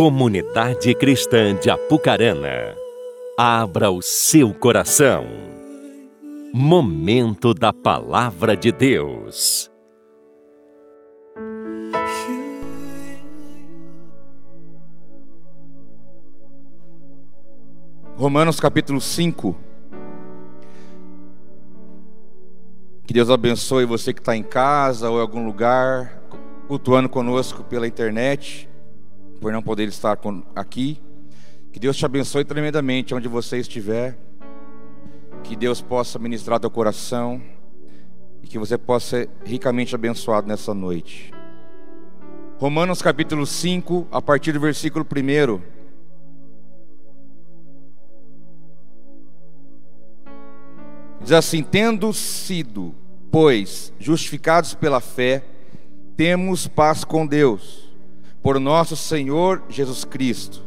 Comunidade Cristã de Apucarana, abra o seu coração. Momento da Palavra de Deus. Romanos capítulo 5. Que Deus abençoe você que está em casa ou em algum lugar, cultuando conosco pela internet por não poder estar aqui. Que Deus te abençoe tremendamente onde você estiver. Que Deus possa ministrar teu coração e que você possa ser ricamente abençoado nessa noite. Romanos capítulo 5, a partir do versículo 1. Diz assim: Tendo sido, pois, justificados pela fé, temos paz com Deus por nosso Senhor Jesus Cristo,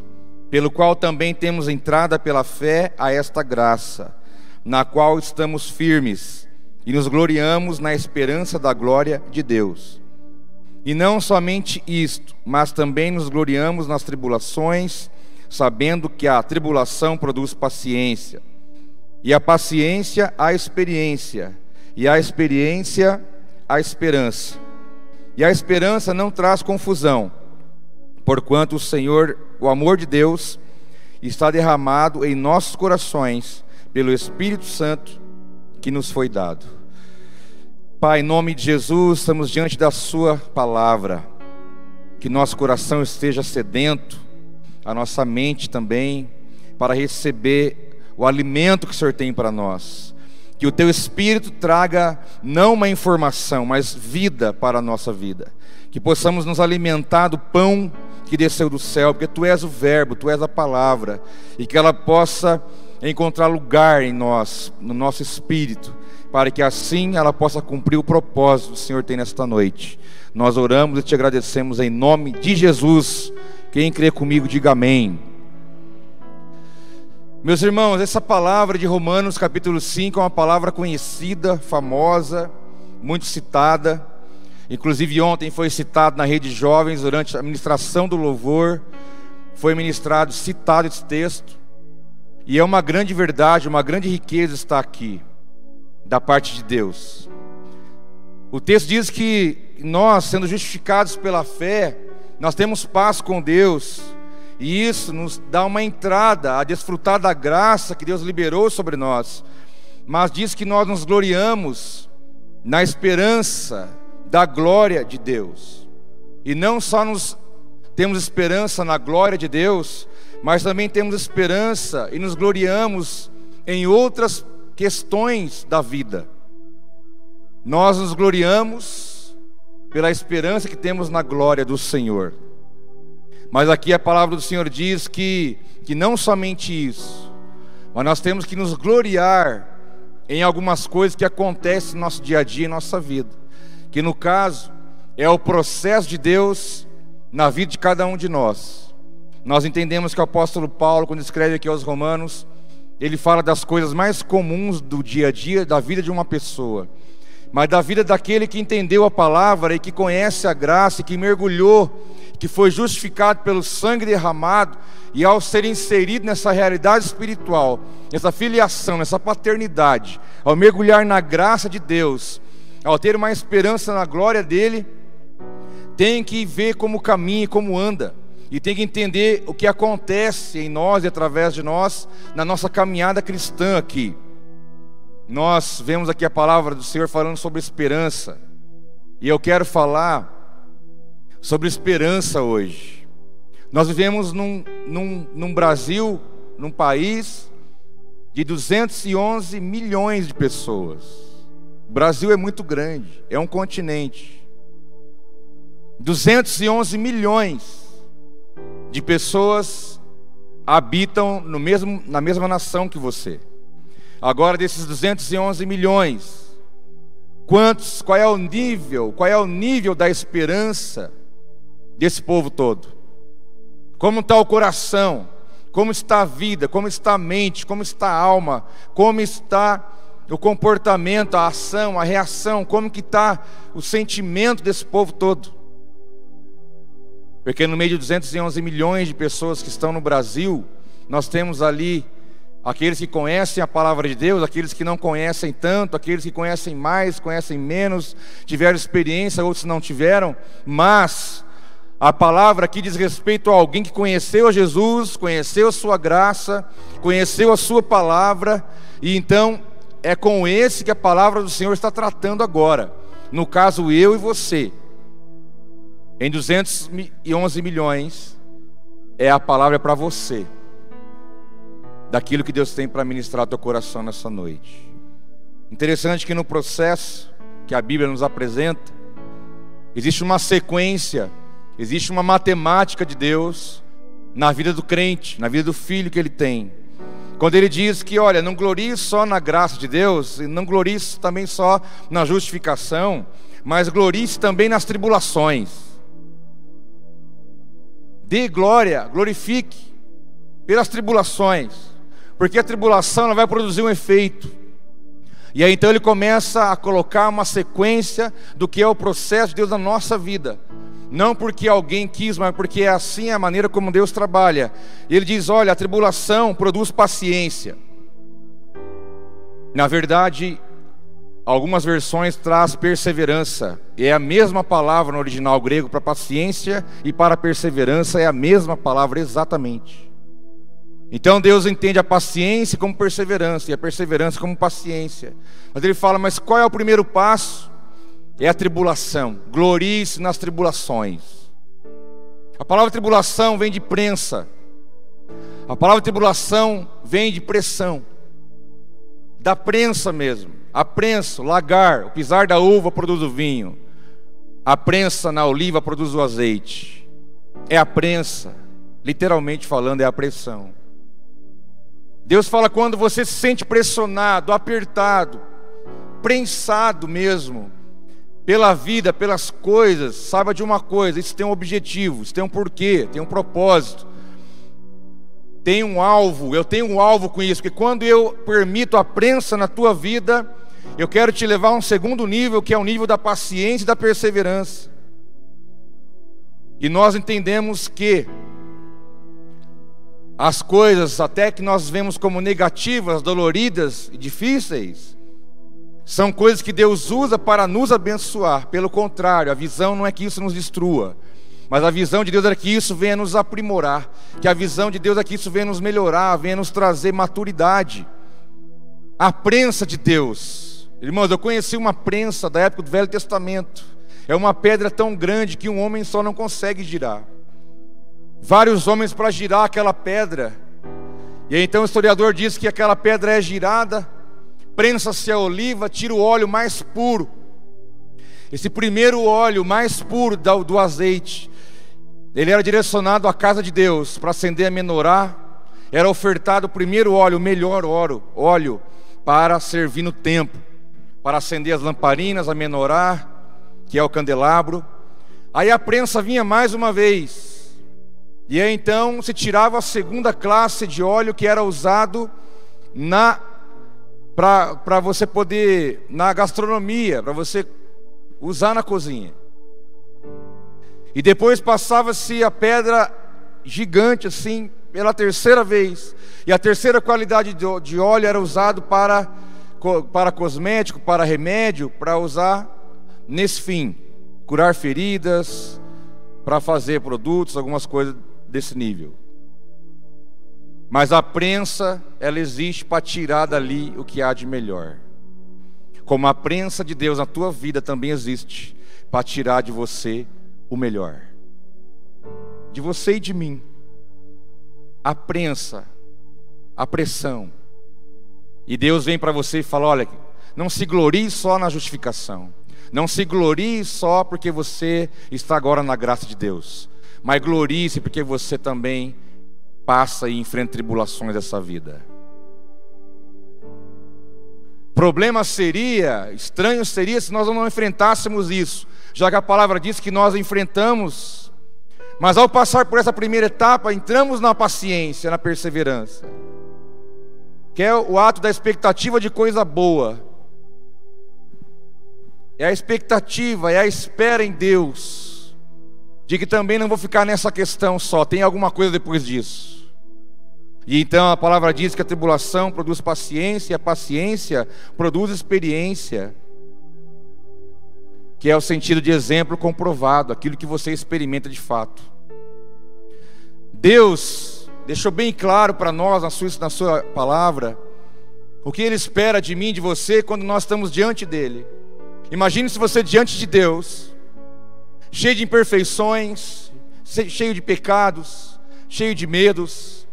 pelo qual também temos entrada pela fé a esta graça, na qual estamos firmes e nos gloriamos na esperança da glória de Deus. E não somente isto, mas também nos gloriamos nas tribulações, sabendo que a tribulação produz paciência, e a paciência a experiência, e a experiência a esperança. E a esperança não traz confusão, porquanto o Senhor, o amor de Deus, está derramado em nossos corações pelo Espírito Santo que nos foi dado. Pai, em nome de Jesus, estamos diante da Sua palavra, que nosso coração esteja sedento, a nossa mente também, para receber o alimento que o Senhor tem para nós. Que o Teu Espírito traga não uma informação, mas vida para a nossa vida. Que possamos nos alimentar do pão que desceu do céu, porque tu és o Verbo, tu és a palavra, e que ela possa encontrar lugar em nós, no nosso espírito, para que assim ela possa cumprir o propósito que o Senhor tem nesta noite. Nós oramos e te agradecemos em nome de Jesus. Quem crê comigo, diga amém. Meus irmãos, essa palavra de Romanos capítulo 5 é uma palavra conhecida, famosa, muito citada. Inclusive, ontem foi citado na rede jovens, durante a ministração do louvor, foi ministrado, citado esse texto. E é uma grande verdade, uma grande riqueza estar aqui, da parte de Deus. O texto diz que nós, sendo justificados pela fé, nós temos paz com Deus, e isso nos dá uma entrada a desfrutar da graça que Deus liberou sobre nós. Mas diz que nós nos gloriamos na esperança da glória de Deus. E não só nos temos esperança na glória de Deus, mas também temos esperança e nos gloriamos em outras questões da vida. Nós nos gloriamos pela esperança que temos na glória do Senhor. Mas aqui a palavra do Senhor diz que, que não somente isso, mas nós temos que nos gloriar em algumas coisas que acontecem no nosso dia a dia, em nossa vida que no caso é o processo de Deus na vida de cada um de nós. Nós entendemos que o apóstolo Paulo, quando escreve aqui aos Romanos, ele fala das coisas mais comuns do dia a dia da vida de uma pessoa, mas da vida daquele que entendeu a palavra e que conhece a graça e que mergulhou, que foi justificado pelo sangue derramado e ao ser inserido nessa realidade espiritual, nessa filiação, nessa paternidade, ao mergulhar na graça de Deus, ao ter uma esperança na glória dele, tem que ver como caminha, como anda, e tem que entender o que acontece em nós e através de nós na nossa caminhada cristã aqui. Nós vemos aqui a palavra do Senhor falando sobre esperança, e eu quero falar sobre esperança hoje. Nós vivemos num, num, num Brasil, num país de 211 milhões de pessoas. O Brasil é muito grande, é um continente. 211 milhões de pessoas habitam no mesmo, na mesma nação que você. Agora, desses 211 milhões, quantos, qual é o nível, qual é o nível da esperança desse povo todo? Como está o coração? Como está a vida? Como está a mente? Como está a alma? Como está o comportamento, a ação, a reação, como que está o sentimento desse povo todo. Porque no meio de 211 milhões de pessoas que estão no Brasil, nós temos ali aqueles que conhecem a palavra de Deus, aqueles que não conhecem tanto, aqueles que conhecem mais, conhecem menos, tiveram experiência, outros não tiveram, mas a palavra aqui diz respeito a alguém que conheceu a Jesus, conheceu a sua graça, conheceu a sua palavra, e então é com esse que a palavra do Senhor está tratando agora. No caso, eu e você. Em 211 milhões, é a palavra para você daquilo que Deus tem para ministrar teu coração nessa noite. Interessante que no processo que a Bíblia nos apresenta, existe uma sequência, existe uma matemática de Deus na vida do crente, na vida do filho que ele tem. Quando ele diz que, olha, não glorie só na graça de Deus, não glorie também só na justificação, mas glorie também nas tribulações. Dê glória, glorifique pelas tribulações porque a tribulação vai produzir um efeito. E aí então ele começa a colocar uma sequência do que é o processo de Deus na nossa vida. Não porque alguém quis, mas porque é assim a maneira como Deus trabalha. Ele diz: olha, a tribulação produz paciência. Na verdade, algumas versões traz perseverança. É a mesma palavra no original grego para paciência e para perseverança é a mesma palavra exatamente. Então Deus entende a paciência como perseverança e a perseverança como paciência. Mas ele fala: mas qual é o primeiro passo? É a tribulação. Glorie-se nas tribulações. A palavra tribulação vem de prensa. A palavra tribulação vem de pressão. Da prensa mesmo. A prensa, o lagar, o pisar da uva produz o vinho. A prensa na oliva produz o azeite. É a prensa. Literalmente falando, é a pressão. Deus fala quando você se sente pressionado, apertado, prensado mesmo, pela vida, pelas coisas, saiba de uma coisa: isso tem um objetivo, isso tem um porquê, tem um propósito, tem um alvo. Eu tenho um alvo com isso, porque quando eu permito a prensa na tua vida, eu quero te levar a um segundo nível, que é o nível da paciência e da perseverança. E nós entendemos que as coisas até que nós vemos como negativas, doloridas e difíceis, são coisas que Deus usa para nos abençoar. Pelo contrário, a visão não é que isso nos destrua, mas a visão de Deus é que isso venha nos aprimorar, que a visão de Deus é que isso venha nos melhorar, venha nos trazer maturidade. A prensa de Deus. Irmãos, eu conheci uma prensa da época do Velho Testamento. É uma pedra tão grande que um homem só não consegue girar vários homens para girar aquela pedra. E então o historiador diz que aquela pedra é girada, prensa-se a oliva, tira o óleo mais puro. Esse primeiro óleo mais puro do azeite, ele era direcionado à casa de Deus para acender a menorá. Era ofertado o primeiro óleo, o melhor óleo, óleo para servir no templo, para acender as lamparinas, a menorá, que é o candelabro. Aí a prensa vinha mais uma vez, e aí então se tirava a segunda classe de óleo que era usado na para você poder na gastronomia, para você usar na cozinha. E depois passava-se a pedra gigante assim pela terceira vez. E a terceira qualidade de óleo era usado para para cosmético, para remédio, para usar nesse fim, curar feridas, para fazer produtos, algumas coisas desse nível. Mas a prensa, ela existe para tirar dali o que há de melhor. Como a prensa de Deus na tua vida também existe para tirar de você o melhor. De você e de mim. A prensa, a pressão. E Deus vem para você e fala: olha, não se glorie só na justificação. Não se glorie só porque você está agora na graça de Deus mas glorie-se porque você também passa e enfrenta tribulações dessa vida. Problema seria, estranho seria se nós não enfrentássemos isso, já que a palavra diz que nós enfrentamos, mas ao passar por essa primeira etapa, entramos na paciência, na perseverança, que é o ato da expectativa de coisa boa, é a expectativa, é a espera em Deus de que também não vou ficar nessa questão só, tem alguma coisa depois disso. E então a palavra diz que a tribulação produz paciência, e a paciência produz experiência, que é o sentido de exemplo comprovado, aquilo que você experimenta de fato. Deus deixou bem claro para nós na sua, na sua palavra o que Ele espera de mim, de você, quando nós estamos diante dEle. Imagine se você diante de Deus, cheio de imperfeições, cheio de pecados, cheio de medos,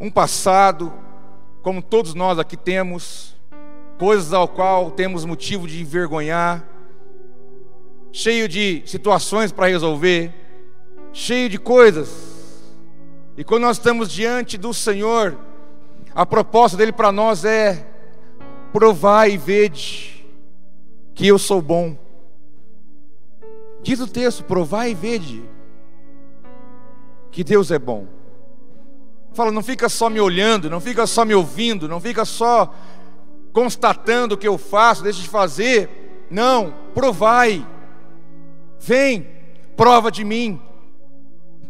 um passado, como todos nós aqui temos, coisas ao qual temos motivo de envergonhar, cheio de situações para resolver, cheio de coisas. E quando nós estamos diante do Senhor, a proposta dele para nós é: provai e vede que eu sou bom. Diz o texto: provai e vede que Deus é bom. Fala, não fica só me olhando, não fica só me ouvindo, não fica só constatando o que eu faço, deixa de fazer. Não, provai. Vem, prova de mim.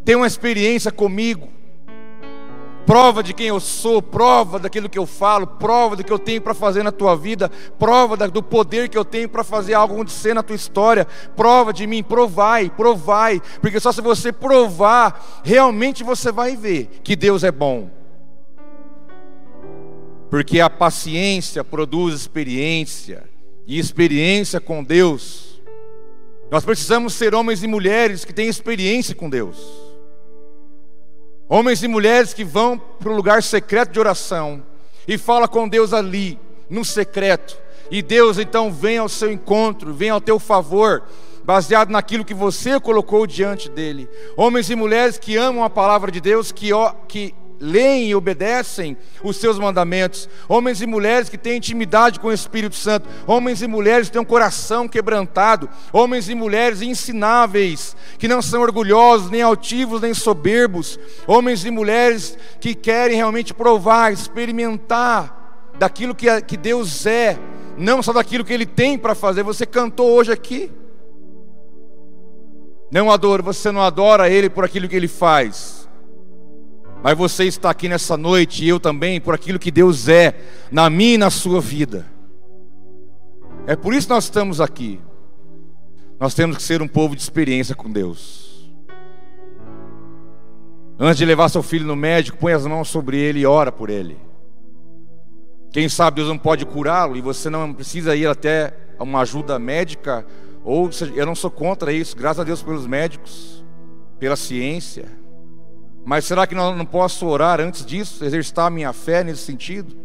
Tem uma experiência comigo prova de quem eu sou, prova daquilo que eu falo, prova do que eu tenho para fazer na tua vida, prova do poder que eu tenho para fazer algo acontecer na tua história, prova de mim, provai, provai, porque só se você provar, realmente você vai ver que Deus é bom. Porque a paciência produz experiência, e experiência com Deus. Nós precisamos ser homens e mulheres que têm experiência com Deus. Homens e mulheres que vão para o lugar secreto de oração e fala com Deus ali, no secreto. E Deus então vem ao seu encontro, vem ao teu favor, baseado naquilo que você colocou diante dele. Homens e mulheres que amam a palavra de Deus, que, que leem e obedecem os seus mandamentos, homens e mulheres que têm intimidade com o Espírito Santo, homens e mulheres que têm um coração quebrantado, homens e mulheres ensináveis, que não são orgulhosos, nem altivos, nem soberbos, homens e mulheres que querem realmente provar, experimentar daquilo que, que Deus é, não só daquilo que Ele tem para fazer. Você cantou hoje aqui. Não adora, você não adora Ele por aquilo que Ele faz mas você está aqui nessa noite, e eu também, por aquilo que Deus é na minha e na sua vida. É por isso que nós estamos aqui. Nós temos que ser um povo de experiência com Deus. Antes de levar seu filho no médico, põe as mãos sobre ele e ora por ele. Quem sabe Deus não pode curá-lo e você não precisa ir até uma ajuda médica, ou eu não sou contra isso, graças a Deus pelos médicos, pela ciência. Mas será que eu não posso orar antes disso, exercitar a minha fé nesse sentido?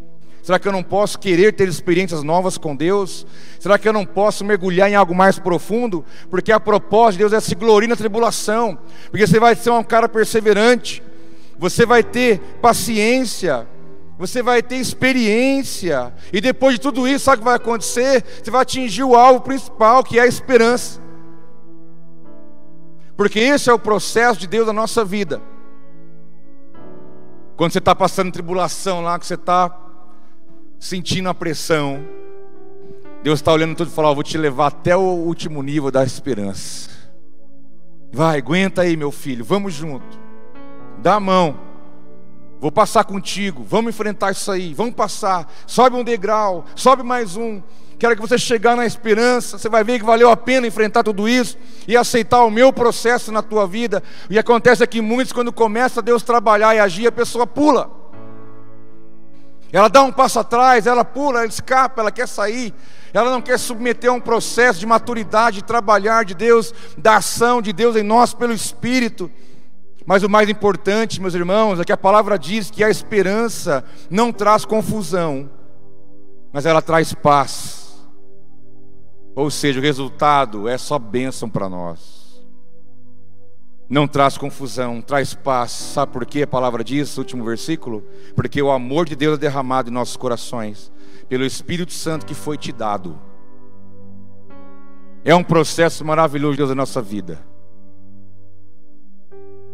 Será que eu não posso querer ter experiências novas com Deus? Será que eu não posso mergulhar em algo mais profundo? Porque a propósito de Deus é se gloriar na tribulação, porque você vai ser um cara perseverante, você vai ter paciência, você vai ter experiência, e depois de tudo isso, sabe o que vai acontecer? Você vai atingir o alvo principal, que é a esperança, porque esse é o processo de Deus na nossa vida. Quando você está passando tribulação lá, que você está sentindo a pressão, Deus está olhando tudo e falando: oh, Vou te levar até o último nível da esperança. Vai, aguenta aí, meu filho, vamos junto. Dá a mão. Vou passar contigo. Vamos enfrentar isso aí. Vamos passar. Sobe um degrau. Sobe mais um. Quero que você chegar na esperança, você vai ver que valeu a pena enfrentar tudo isso e aceitar o meu processo na tua vida. E acontece é que muitos, quando começa Deus trabalhar e agir, a pessoa pula. Ela dá um passo atrás, ela pula, ela escapa, ela quer sair. Ela não quer submeter a um processo de maturidade, de trabalhar de Deus, da ação de Deus em nós pelo Espírito. Mas o mais importante, meus irmãos, é que a palavra diz que a esperança não traz confusão, mas ela traz paz. Ou seja, o resultado é só bênção para nós. Não traz confusão, traz paz. Sabe por que a palavra diz, último versículo? Porque o amor de Deus é derramado em nossos corações, pelo Espírito Santo que foi te dado. É um processo maravilhoso de Deus na nossa vida.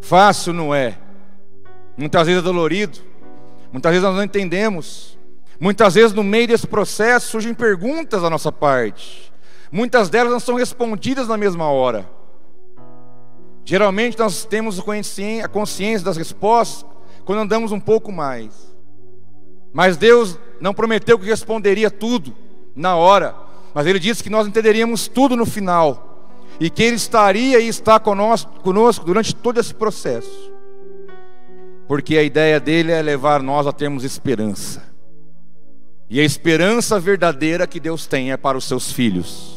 Fácil não é. Muitas vezes é dolorido. Muitas vezes nós não entendemos. Muitas vezes no meio desse processo surgem perguntas da nossa parte. Muitas delas não são respondidas na mesma hora. Geralmente nós temos a consciência das respostas quando andamos um pouco mais. Mas Deus não prometeu que responderia tudo na hora, mas Ele disse que nós entenderíamos tudo no final e que Ele estaria e está conosco, conosco durante todo esse processo, porque a ideia dele é levar nós a termos esperança, e a esperança verdadeira que Deus tem é para os seus filhos.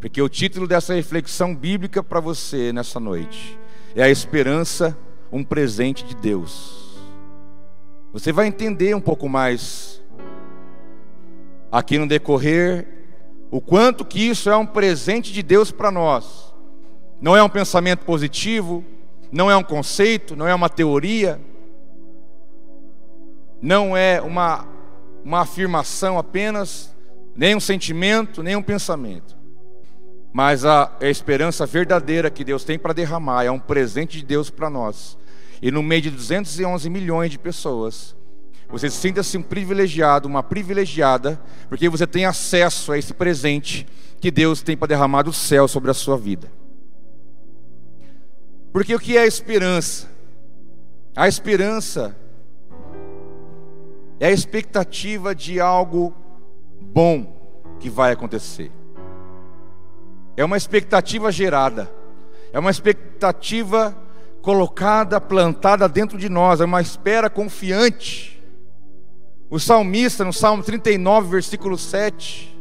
Porque o título dessa reflexão bíblica para você nessa noite é a esperança, um presente de Deus. Você vai entender um pouco mais aqui no decorrer o quanto que isso é um presente de Deus para nós. Não é um pensamento positivo, não é um conceito, não é uma teoria, não é uma, uma afirmação apenas, nem um sentimento, nem um pensamento mas a, esperança verdadeira que Deus tem para derramar é um presente de Deus para nós. E no meio de 211 milhões de pessoas, você sinta-se um privilegiado, uma privilegiada, porque você tem acesso a esse presente que Deus tem para derramar do céu sobre a sua vida. Porque o que é a esperança? A esperança é a expectativa de algo bom que vai acontecer é uma expectativa gerada, é uma expectativa colocada, plantada dentro de nós, é uma espera confiante. O salmista, no Salmo 39, versículo 7,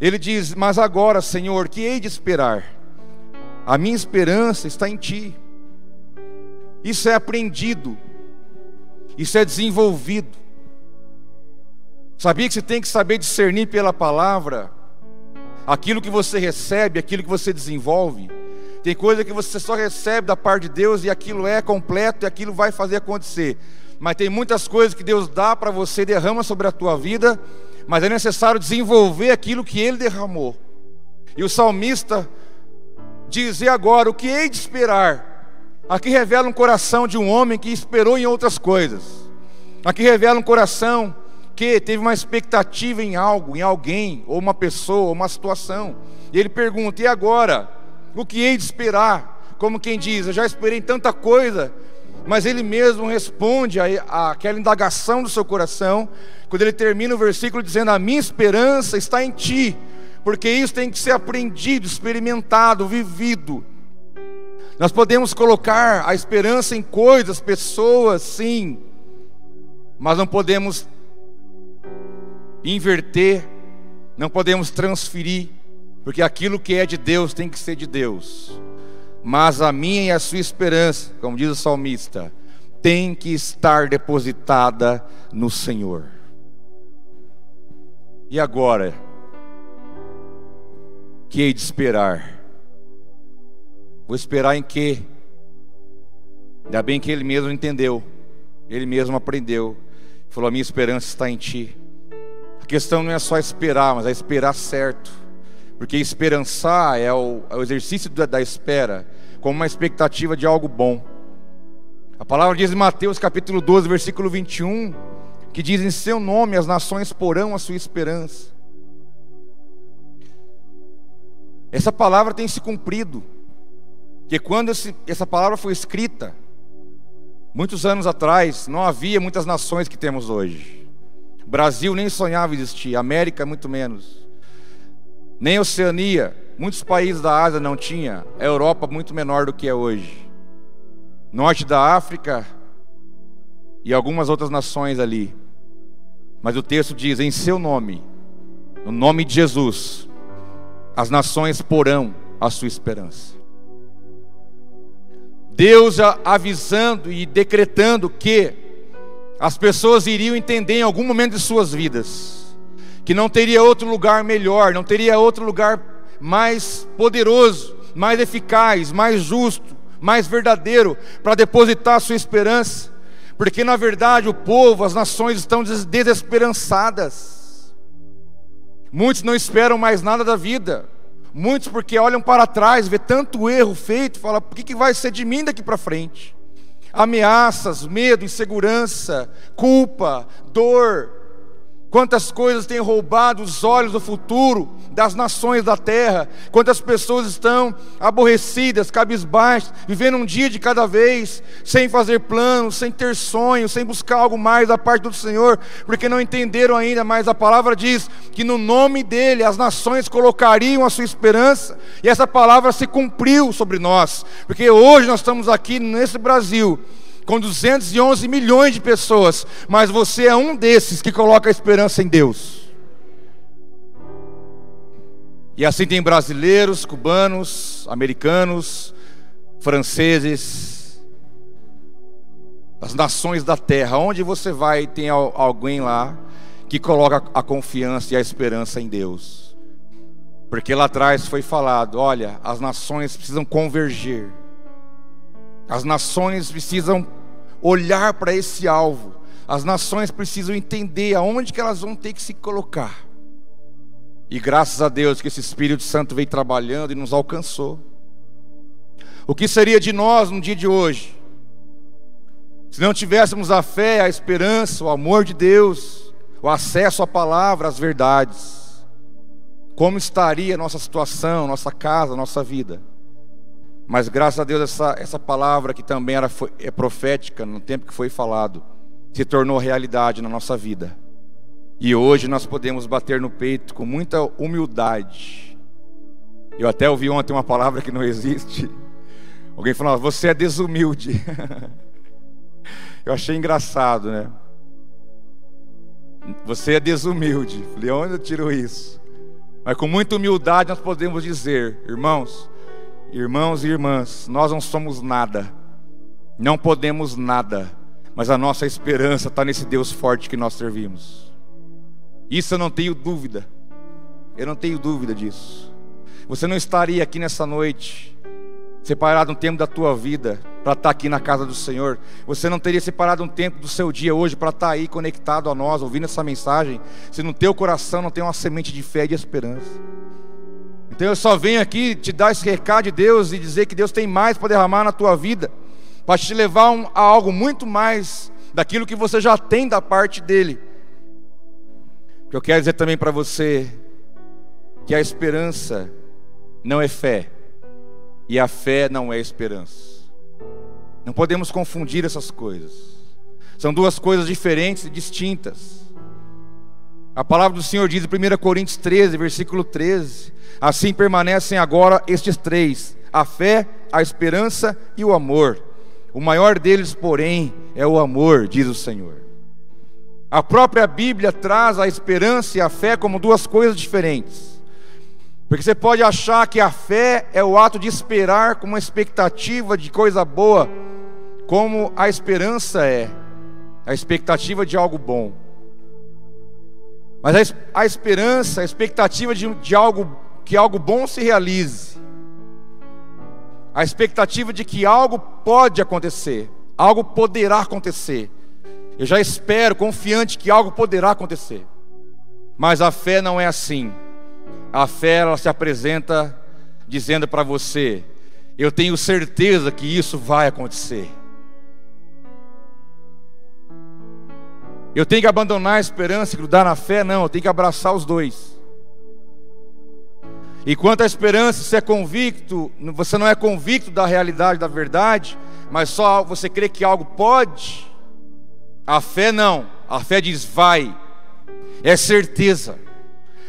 ele diz: Mas agora, Senhor, que hei de esperar? A minha esperança está em Ti. Isso é aprendido, isso é desenvolvido. Sabia que você tem que saber discernir pela palavra aquilo que você recebe, aquilo que você desenvolve. Tem coisa que você só recebe da parte de Deus e aquilo é completo e aquilo vai fazer acontecer. Mas tem muitas coisas que Deus dá para você, derrama sobre a tua vida, mas é necessário desenvolver aquilo que Ele derramou. E o salmista diz: E agora, o que hei de esperar? Aqui revela um coração de um homem que esperou em outras coisas. Aqui revela um coração que teve uma expectativa em algo, em alguém, ou uma pessoa, ou uma situação. E ele pergunta: e agora? O que hei de esperar? Como quem diz: eu já esperei tanta coisa, mas ele mesmo responde a, a, aquela indagação do seu coração, quando ele termina o versículo dizendo: A minha esperança está em ti, porque isso tem que ser aprendido, experimentado, vivido. Nós podemos colocar a esperança em coisas, pessoas, sim, mas não podemos inverter, não podemos transferir, porque aquilo que é de Deus tem que ser de Deus. Mas a minha e a sua esperança, como diz o salmista, tem que estar depositada no Senhor. E agora? Que hei de esperar? Vou esperar em quê? Ainda bem que ele mesmo entendeu, ele mesmo aprendeu. Falou: A minha esperança está em Ti questão não é só esperar, mas é esperar certo. Porque esperançar é o, é o exercício da, da espera, como uma expectativa de algo bom. A palavra diz em Mateus capítulo 12, versículo 21, que diz: Em seu nome as nações porão a sua esperança. Essa palavra tem se cumprido, que quando esse, essa palavra foi escrita, muitos anos atrás, não havia muitas nações que temos hoje. Brasil nem sonhava existir, América muito menos. Nem Oceania, muitos países da Ásia não tinha, a Europa muito menor do que é hoje. Norte da África e algumas outras nações ali. Mas o texto diz: em seu nome, no nome de Jesus, as nações porão a sua esperança. Deus avisando e decretando que as pessoas iriam entender em algum momento de suas vidas que não teria outro lugar melhor, não teria outro lugar mais poderoso, mais eficaz, mais justo, mais verdadeiro para depositar a sua esperança, porque na verdade o povo, as nações estão desesperançadas. Muitos não esperam mais nada da vida. Muitos porque olham para trás, vê tanto erro feito, fala: "Por que, que vai ser de mim daqui para frente?" Ameaças, medo, insegurança, culpa, dor. Quantas coisas têm roubado os olhos do futuro das nações da terra. Quantas pessoas estão aborrecidas, cabisbaixas, vivendo um dia de cada vez, sem fazer planos, sem ter sonhos, sem buscar algo mais da parte do Senhor, porque não entenderam ainda. Mas a palavra diz que no nome dele as nações colocariam a sua esperança, e essa palavra se cumpriu sobre nós, porque hoje nós estamos aqui nesse Brasil com 211 milhões de pessoas, mas você é um desses que coloca a esperança em Deus. E assim tem brasileiros, cubanos, americanos, franceses, as nações da terra, onde você vai, tem alguém lá que coloca a confiança e a esperança em Deus. Porque lá atrás foi falado: olha, as nações precisam converger as nações precisam olhar para esse alvo. As nações precisam entender aonde que elas vão ter que se colocar. E graças a Deus que esse Espírito Santo veio trabalhando e nos alcançou. O que seria de nós no dia de hoje? Se não tivéssemos a fé, a esperança, o amor de Deus, o acesso à palavra, às verdades. Como estaria a nossa situação, nossa casa, nossa vida? Mas graças a Deus essa, essa palavra que também era foi, é profética no tempo que foi falado, se tornou realidade na nossa vida. E hoje nós podemos bater no peito com muita humildade. Eu até ouvi ontem uma palavra que não existe. Alguém falou: "Você é desumilde". Eu achei engraçado, né? Você é desumilde. Falei, onde eu tiro isso? Mas com muita humildade nós podemos dizer, irmãos, Irmãos e irmãs, nós não somos nada, não podemos nada, mas a nossa esperança está nesse Deus forte que nós servimos. Isso eu não tenho dúvida, eu não tenho dúvida disso. Você não estaria aqui nessa noite, separado um tempo da tua vida para estar tá aqui na casa do Senhor. Você não teria separado um tempo do seu dia hoje para estar tá aí conectado a nós, ouvindo essa mensagem, se no teu coração não tem uma semente de fé e de esperança. Então eu só venho aqui te dar esse recado de Deus e dizer que Deus tem mais para derramar na tua vida, para te levar a algo muito mais daquilo que você já tem da parte dele. Que eu quero dizer também para você que a esperança não é fé e a fé não é esperança. Não podemos confundir essas coisas. São duas coisas diferentes e distintas. A palavra do Senhor diz em 1 Coríntios 13, versículo 13: Assim permanecem agora estes três: a fé, a esperança e o amor. O maior deles, porém, é o amor, diz o Senhor. A própria Bíblia traz a esperança e a fé como duas coisas diferentes. Porque você pode achar que a fé é o ato de esperar com uma expectativa de coisa boa, como a esperança é a expectativa de algo bom. Mas a, esperança, a expectativa de, de algo que algo bom se realize. A expectativa de que algo pode acontecer, algo poderá acontecer. Eu já espero, confiante que algo poderá acontecer. Mas a fé não é assim. A fé ela se apresenta dizendo para você: eu tenho certeza que isso vai acontecer. Eu tenho que abandonar a esperança e grudar na fé? Não, eu tenho que abraçar os dois. E quanto à esperança, você é convicto, você não é convicto da realidade, da verdade, mas só você crê que algo pode. A fé não, a fé diz vai, é certeza.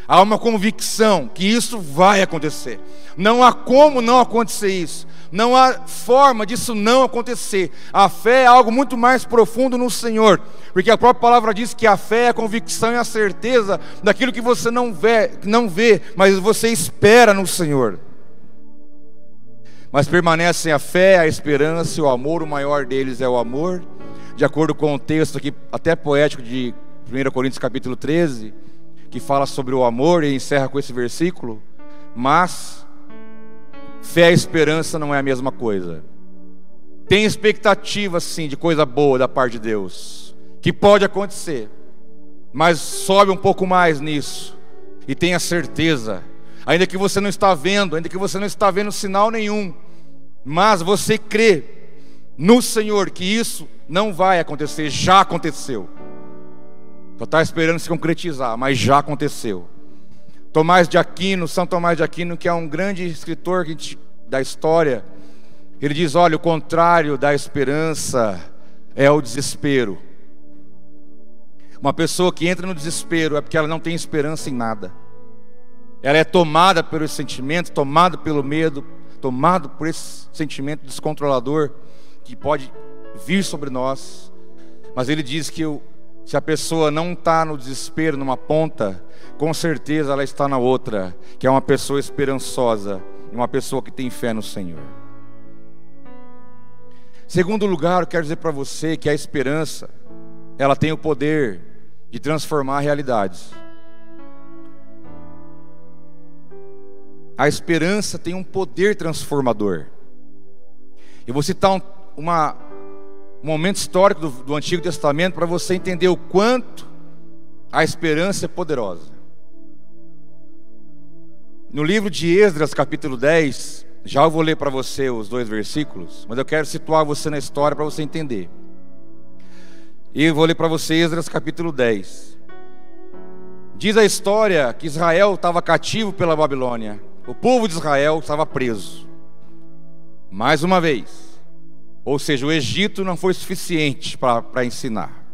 Há uma convicção que isso vai acontecer. Não há como não acontecer isso. Não há forma disso não acontecer. A fé é algo muito mais profundo no Senhor, porque a própria palavra diz que a fé é a convicção e a certeza daquilo que você não vê, não vê, mas você espera no Senhor. Mas permanecem a fé, a esperança e o amor, o maior deles é o amor. De acordo com o texto aqui, até poético de 1 Coríntios capítulo 13, que fala sobre o amor e encerra com esse versículo, mas Fé e esperança não é a mesma coisa. Tem expectativa sim de coisa boa da parte de Deus, que pode acontecer. Mas sobe um pouco mais nisso e tenha certeza, ainda que você não está vendo, ainda que você não está vendo sinal nenhum, mas você crê no Senhor que isso não vai acontecer, já aconteceu. Só está esperando se concretizar, mas já aconteceu. Tomás de Aquino, São Tomás de Aquino, que é um grande escritor da história, ele diz: olha, o contrário da esperança é o desespero. Uma pessoa que entra no desespero é porque ela não tem esperança em nada. Ela é tomada pelo sentimento, tomada pelo medo, tomada por esse sentimento descontrolador que pode vir sobre nós. Mas ele diz que se a pessoa não está no desespero numa ponta, com certeza ela está na outra, que é uma pessoa esperançosa, uma pessoa que tem fé no Senhor. Segundo lugar, eu quero dizer para você que a esperança, ela tem o poder de transformar realidades. A esperança tem um poder transformador. Eu vou citar um, uma, momento histórico do, do Antigo Testamento para você entender o quanto a esperança é poderosa. No livro de Esdras, capítulo 10, já eu vou ler para você os dois versículos, mas eu quero situar você na história para você entender. E eu vou ler para você Esdras capítulo 10. Diz a história que Israel estava cativo pela Babilônia. O povo de Israel estava preso. Mais uma vez. Ou seja, o Egito não foi suficiente para ensinar.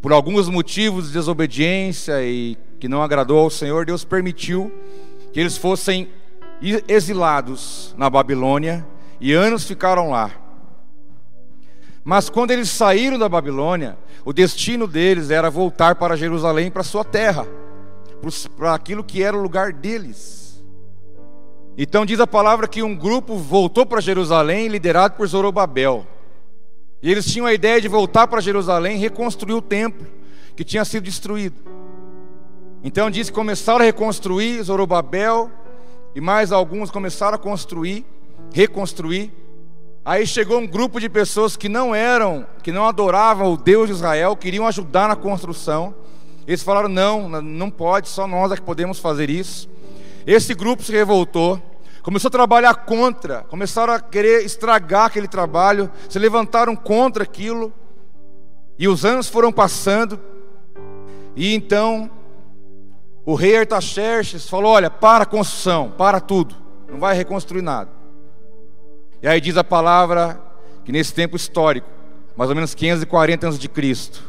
Por alguns motivos de desobediência e que não agradou ao Senhor, Deus permitiu que eles fossem exilados na Babilônia e anos ficaram lá. Mas quando eles saíram da Babilônia, o destino deles era voltar para Jerusalém, para sua terra, para aquilo que era o lugar deles. Então diz a palavra que um grupo voltou para Jerusalém, liderado por Zorobabel. E eles tinham a ideia de voltar para Jerusalém e reconstruir o templo que tinha sido destruído. Então diz que começaram a reconstruir Zorobabel, e mais alguns começaram a construir, reconstruir. Aí chegou um grupo de pessoas que não eram, que não adoravam o Deus de Israel, queriam ajudar na construção. Eles falaram: não, não pode, só nós é que podemos fazer isso. Esse grupo se revoltou, começou a trabalhar contra, começaram a querer estragar aquele trabalho, se levantaram contra aquilo. E os anos foram passando, e então o rei Artaxerxes falou: Olha, para a construção, para tudo, não vai reconstruir nada. E aí diz a palavra que nesse tempo histórico, mais ou menos 540 anos de Cristo,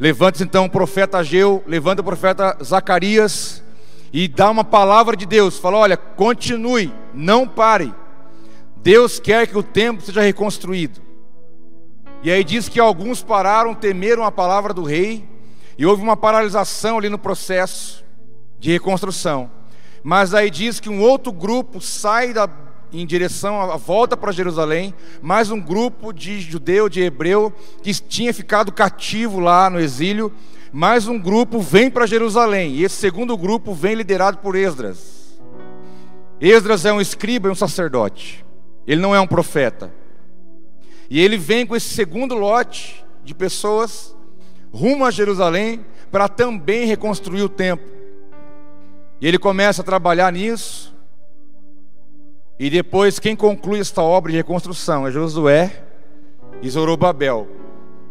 levanta-se então o profeta Ageu, levanta o profeta Zacarias e dá uma palavra de Deus, fala: Olha, continue, não pare. Deus quer que o templo seja reconstruído. E aí diz que alguns pararam, temeram a palavra do rei, e houve uma paralisação ali no processo de reconstrução. Mas aí diz que um outro grupo sai da, em direção à volta para Jerusalém, mais um grupo de judeu, de hebreu, que tinha ficado cativo lá no exílio, mais um grupo vem para Jerusalém. E esse segundo grupo vem liderado por Esdras. Esdras é um escriba e um sacerdote. Ele não é um profeta. E ele vem com esse segundo lote de pessoas rumo a Jerusalém para também reconstruir o templo. E ele começa a trabalhar nisso. E depois quem conclui esta obra de reconstrução é Josué e Zorobabel.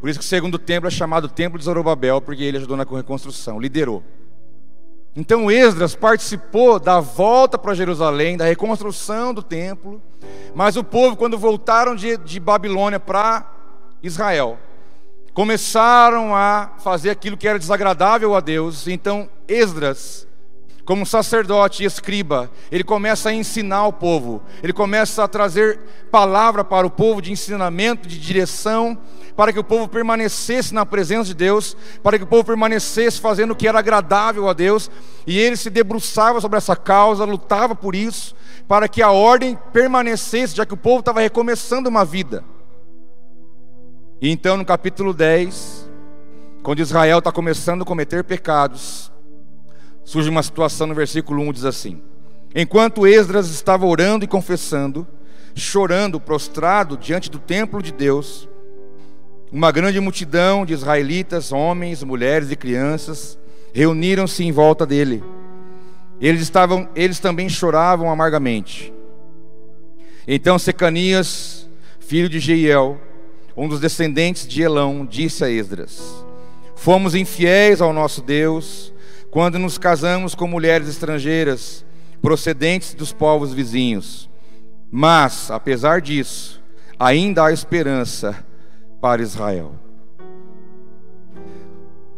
Por isso que o segundo templo é chamado Templo de Zorobabel, porque ele ajudou na reconstrução, liderou. Então Esdras participou da volta para Jerusalém, da reconstrução do templo, mas o povo, quando voltaram de, de Babilônia para Israel, começaram a fazer aquilo que era desagradável a Deus. Então, Esdras, como sacerdote e escriba, ele começa a ensinar o povo, ele começa a trazer palavra para o povo de ensinamento, de direção, para que o povo permanecesse na presença de Deus, para que o povo permanecesse fazendo o que era agradável a Deus, e ele se debruçava sobre essa causa, lutava por isso, para que a ordem permanecesse, já que o povo estava recomeçando uma vida. E então no capítulo 10, quando Israel está começando a cometer pecados, surge uma situação no versículo 1 diz assim: Enquanto Esdras estava orando e confessando, chorando, prostrado diante do templo de Deus, uma grande multidão de israelitas, homens, mulheres e crianças, reuniram-se em volta dele. Eles estavam, eles também choravam amargamente. Então Secanias, filho de Jeiel, um dos descendentes de Elão, disse a Esdras: Fomos infiéis ao nosso Deus quando nos casamos com mulheres estrangeiras procedentes dos povos vizinhos. Mas, apesar disso, ainda há esperança para Israel.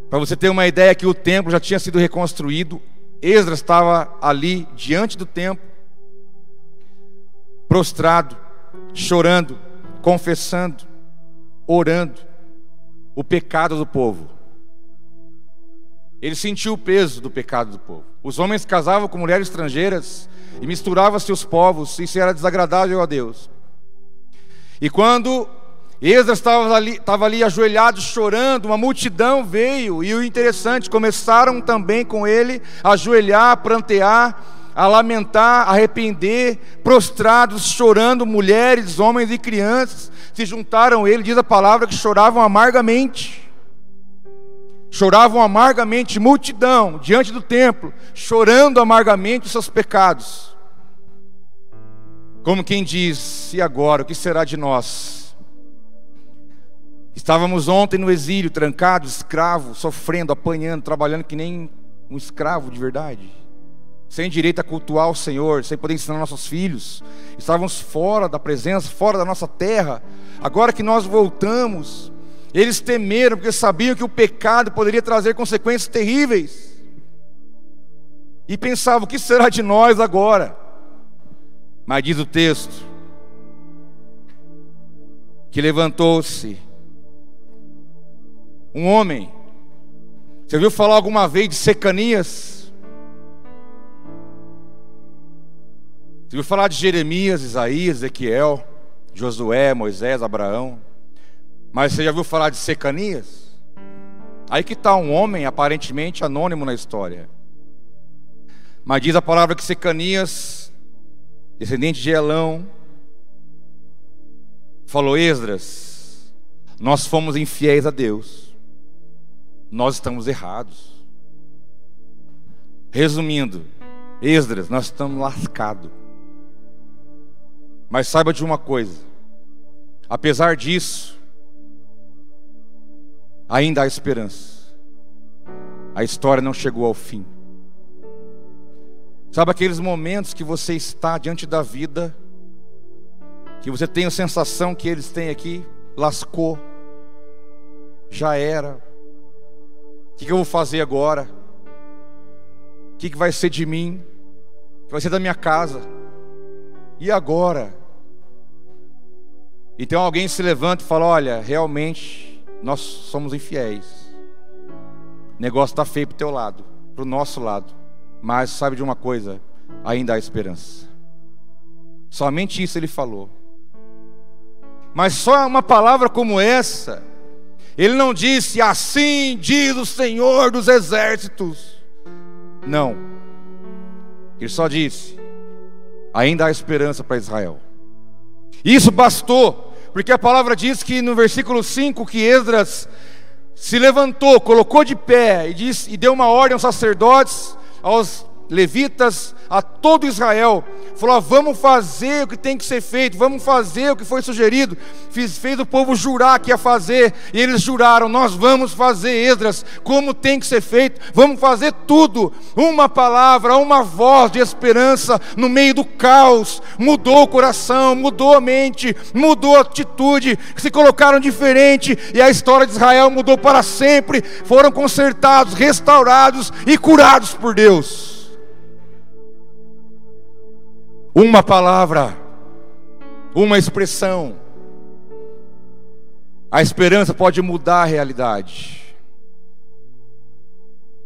Para você ter uma ideia que o templo já tinha sido reconstruído, Esdras estava ali diante do templo, prostrado, chorando, confessando, orando o pecado do povo. Ele sentiu o peso do pecado do povo. Os homens casavam com mulheres estrangeiras e misturavam seus povos, isso era desagradável a Deus. E quando Esdras estava ali, estava ali ajoelhado, chorando, uma multidão veio, e o interessante, começaram também com ele a ajoelhar, a prantear, a lamentar, a arrepender, prostrados, chorando, mulheres, homens e crianças, se juntaram a ele, diz a palavra, que choravam amargamente. Choravam amargamente, multidão, diante do templo, chorando amargamente os seus pecados. Como quem diz, e agora, o que será de nós? Estávamos ontem no exílio, trancados, escravos, sofrendo, apanhando, trabalhando que nem um escravo de verdade. Sem direito a cultuar o Senhor, sem poder ensinar nossos filhos. Estávamos fora da presença, fora da nossa terra. Agora que nós voltamos, eles temeram porque sabiam que o pecado poderia trazer consequências terríveis. E pensavam: o que será de nós agora? Mas diz o texto que levantou-se um homem. Você ouviu falar alguma vez de Secanias? Você ouviu falar de Jeremias, Isaías, Ezequiel, Josué, Moisés, Abraão? Mas você já ouviu falar de Secanias? Aí que está um homem aparentemente anônimo na história. Mas diz a palavra que Secanias, descendente de Elão, falou: Esdras, nós fomos infiéis a Deus nós estamos errados. Resumindo, Esdras, nós estamos lascados. Mas saiba de uma coisa: apesar disso, ainda há esperança. A história não chegou ao fim. Sabe aqueles momentos que você está diante da vida, que você tem a sensação que eles têm aqui, lascou, já era, o que, eu vou fazer agora? O que, que vai ser de mim? O que vai ser da minha casa? E agora? Então alguém se levanta e fala: Olha, realmente nós somos infiéis. O negócio está feio para o teu lado, para o nosso lado. Mas sabe de uma coisa? Ainda há esperança. Somente isso ele falou. Mas só uma palavra como essa ele não disse assim diz o Senhor dos exércitos. Não. Ele só disse: ainda há esperança para Israel. Isso bastou, porque a palavra diz que no versículo 5 que Esdras se levantou, colocou de pé e, disse, e deu uma ordem aos sacerdotes, aos levitas, a todo Israel, falou: ah, vamos fazer o que tem que ser feito, vamos fazer o que foi sugerido. Fiz, fez o povo jurar que ia fazer, e eles juraram: nós vamos fazer, Esdras, como tem que ser feito, vamos fazer tudo. Uma palavra, uma voz de esperança no meio do caos, mudou o coração, mudou a mente, mudou a atitude, se colocaram diferente, e a história de Israel mudou para sempre. Foram consertados, restaurados e curados por Deus. Uma palavra, uma expressão. A esperança pode mudar a realidade.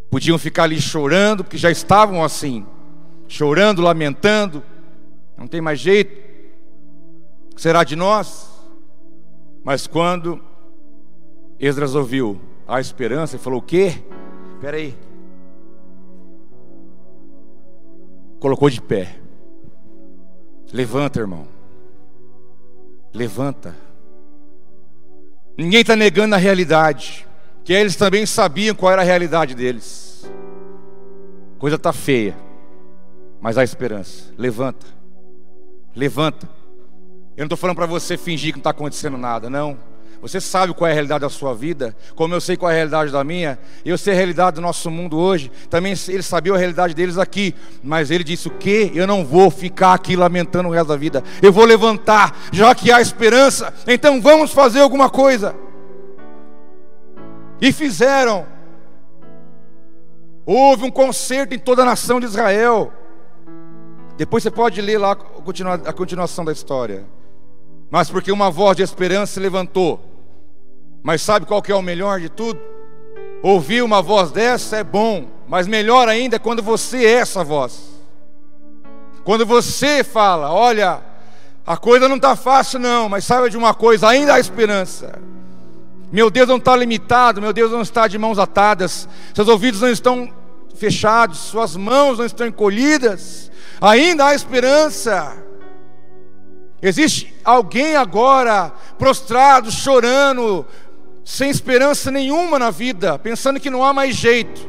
Podiam ficar ali chorando, porque já estavam assim, chorando, lamentando, não tem mais jeito, será de nós? Mas quando Esdras ouviu a esperança e falou: O quê? Espera aí. Colocou de pé. Levanta, irmão. Levanta. Ninguém está negando a realidade. Que eles também sabiam qual era a realidade deles. Coisa está feia. Mas há esperança. Levanta. Levanta. Eu não estou falando para você fingir que não está acontecendo nada, não. Você sabe qual é a realidade da sua vida, como eu sei qual é a realidade da minha, eu sei a realidade do nosso mundo hoje, também ele sabia a realidade deles aqui, mas ele disse: O que? Eu não vou ficar aqui lamentando o resto da vida, eu vou levantar, já que há esperança, então vamos fazer alguma coisa. E fizeram. Houve um concerto em toda a nação de Israel. Depois você pode ler lá a continuação da história. Mas porque uma voz de esperança se levantou. Mas sabe qual que é o melhor de tudo? Ouvir uma voz dessa é bom, mas melhor ainda é quando você é essa voz. Quando você fala, olha, a coisa não está fácil não, mas saiba de uma coisa, ainda há esperança. Meu Deus não está limitado, meu Deus não está de mãos atadas, seus ouvidos não estão fechados, suas mãos não estão encolhidas, ainda há esperança. Existe alguém agora prostrado, chorando, sem esperança nenhuma na vida, pensando que não há mais jeito,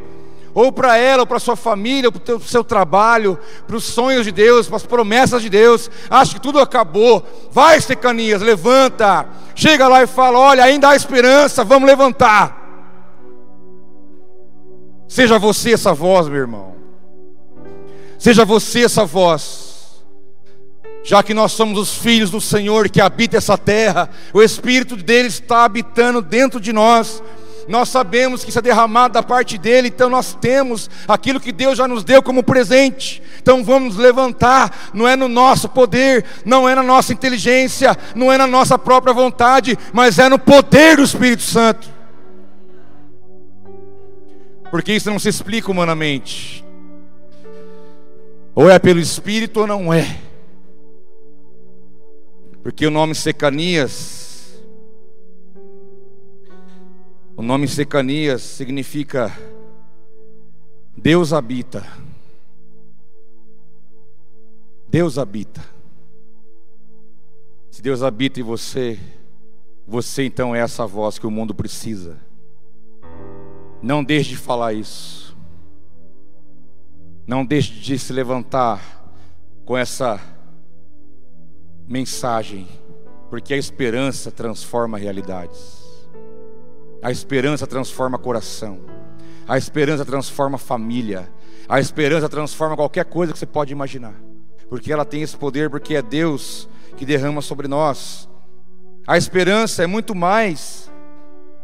ou para ela, ou para sua família, ou para o seu trabalho, para os sonhos de Deus, para as promessas de Deus, acha que tudo acabou. Vai, Secanias, levanta, chega lá e fala: Olha, ainda há esperança, vamos levantar. Seja você essa voz, meu irmão. Seja você essa voz. Já que nós somos os filhos do Senhor que habita essa terra, o Espírito dele está habitando dentro de nós. Nós sabemos que isso é derramado da parte dele, então nós temos aquilo que Deus já nos deu como presente. Então vamos levantar, não é no nosso poder, não é na nossa inteligência, não é na nossa própria vontade, mas é no poder do Espírito Santo porque isso não se explica humanamente. Ou é pelo Espírito ou não é. Porque o nome Secanias, o nome Secanias significa Deus habita. Deus habita. Se Deus habita em você, você então é essa voz que o mundo precisa. Não deixe de falar isso. Não deixe de se levantar com essa mensagem, porque a esperança transforma realidades. A esperança transforma coração. A esperança transforma família. A esperança transforma qualquer coisa que você pode imaginar. Porque ela tem esse poder, porque é Deus que derrama sobre nós. A esperança é muito mais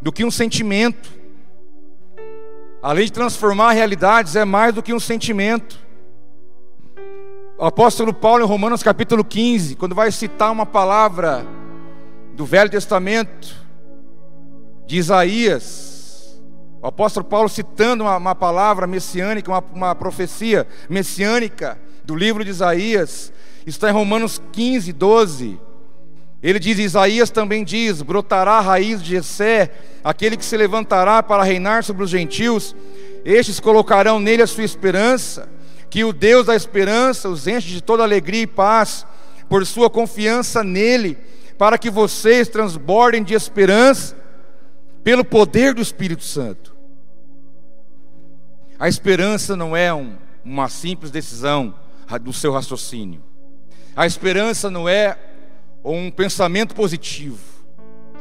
do que um sentimento. Além de transformar realidades, é mais do que um sentimento. O apóstolo Paulo, em Romanos capítulo 15, quando vai citar uma palavra do Velho Testamento, de Isaías, o apóstolo Paulo citando uma, uma palavra messiânica, uma, uma profecia messiânica do livro de Isaías, está em Romanos 15, 12. Ele diz: Isaías também diz: brotará a raiz de Jessé, aquele que se levantará para reinar sobre os gentios. Estes colocarão nele a sua esperança, que o Deus da esperança os enche de toda alegria e paz, por sua confiança nele, para que vocês transbordem de esperança pelo poder do Espírito Santo. A esperança não é um, uma simples decisão do seu raciocínio. A esperança não é um pensamento positivo.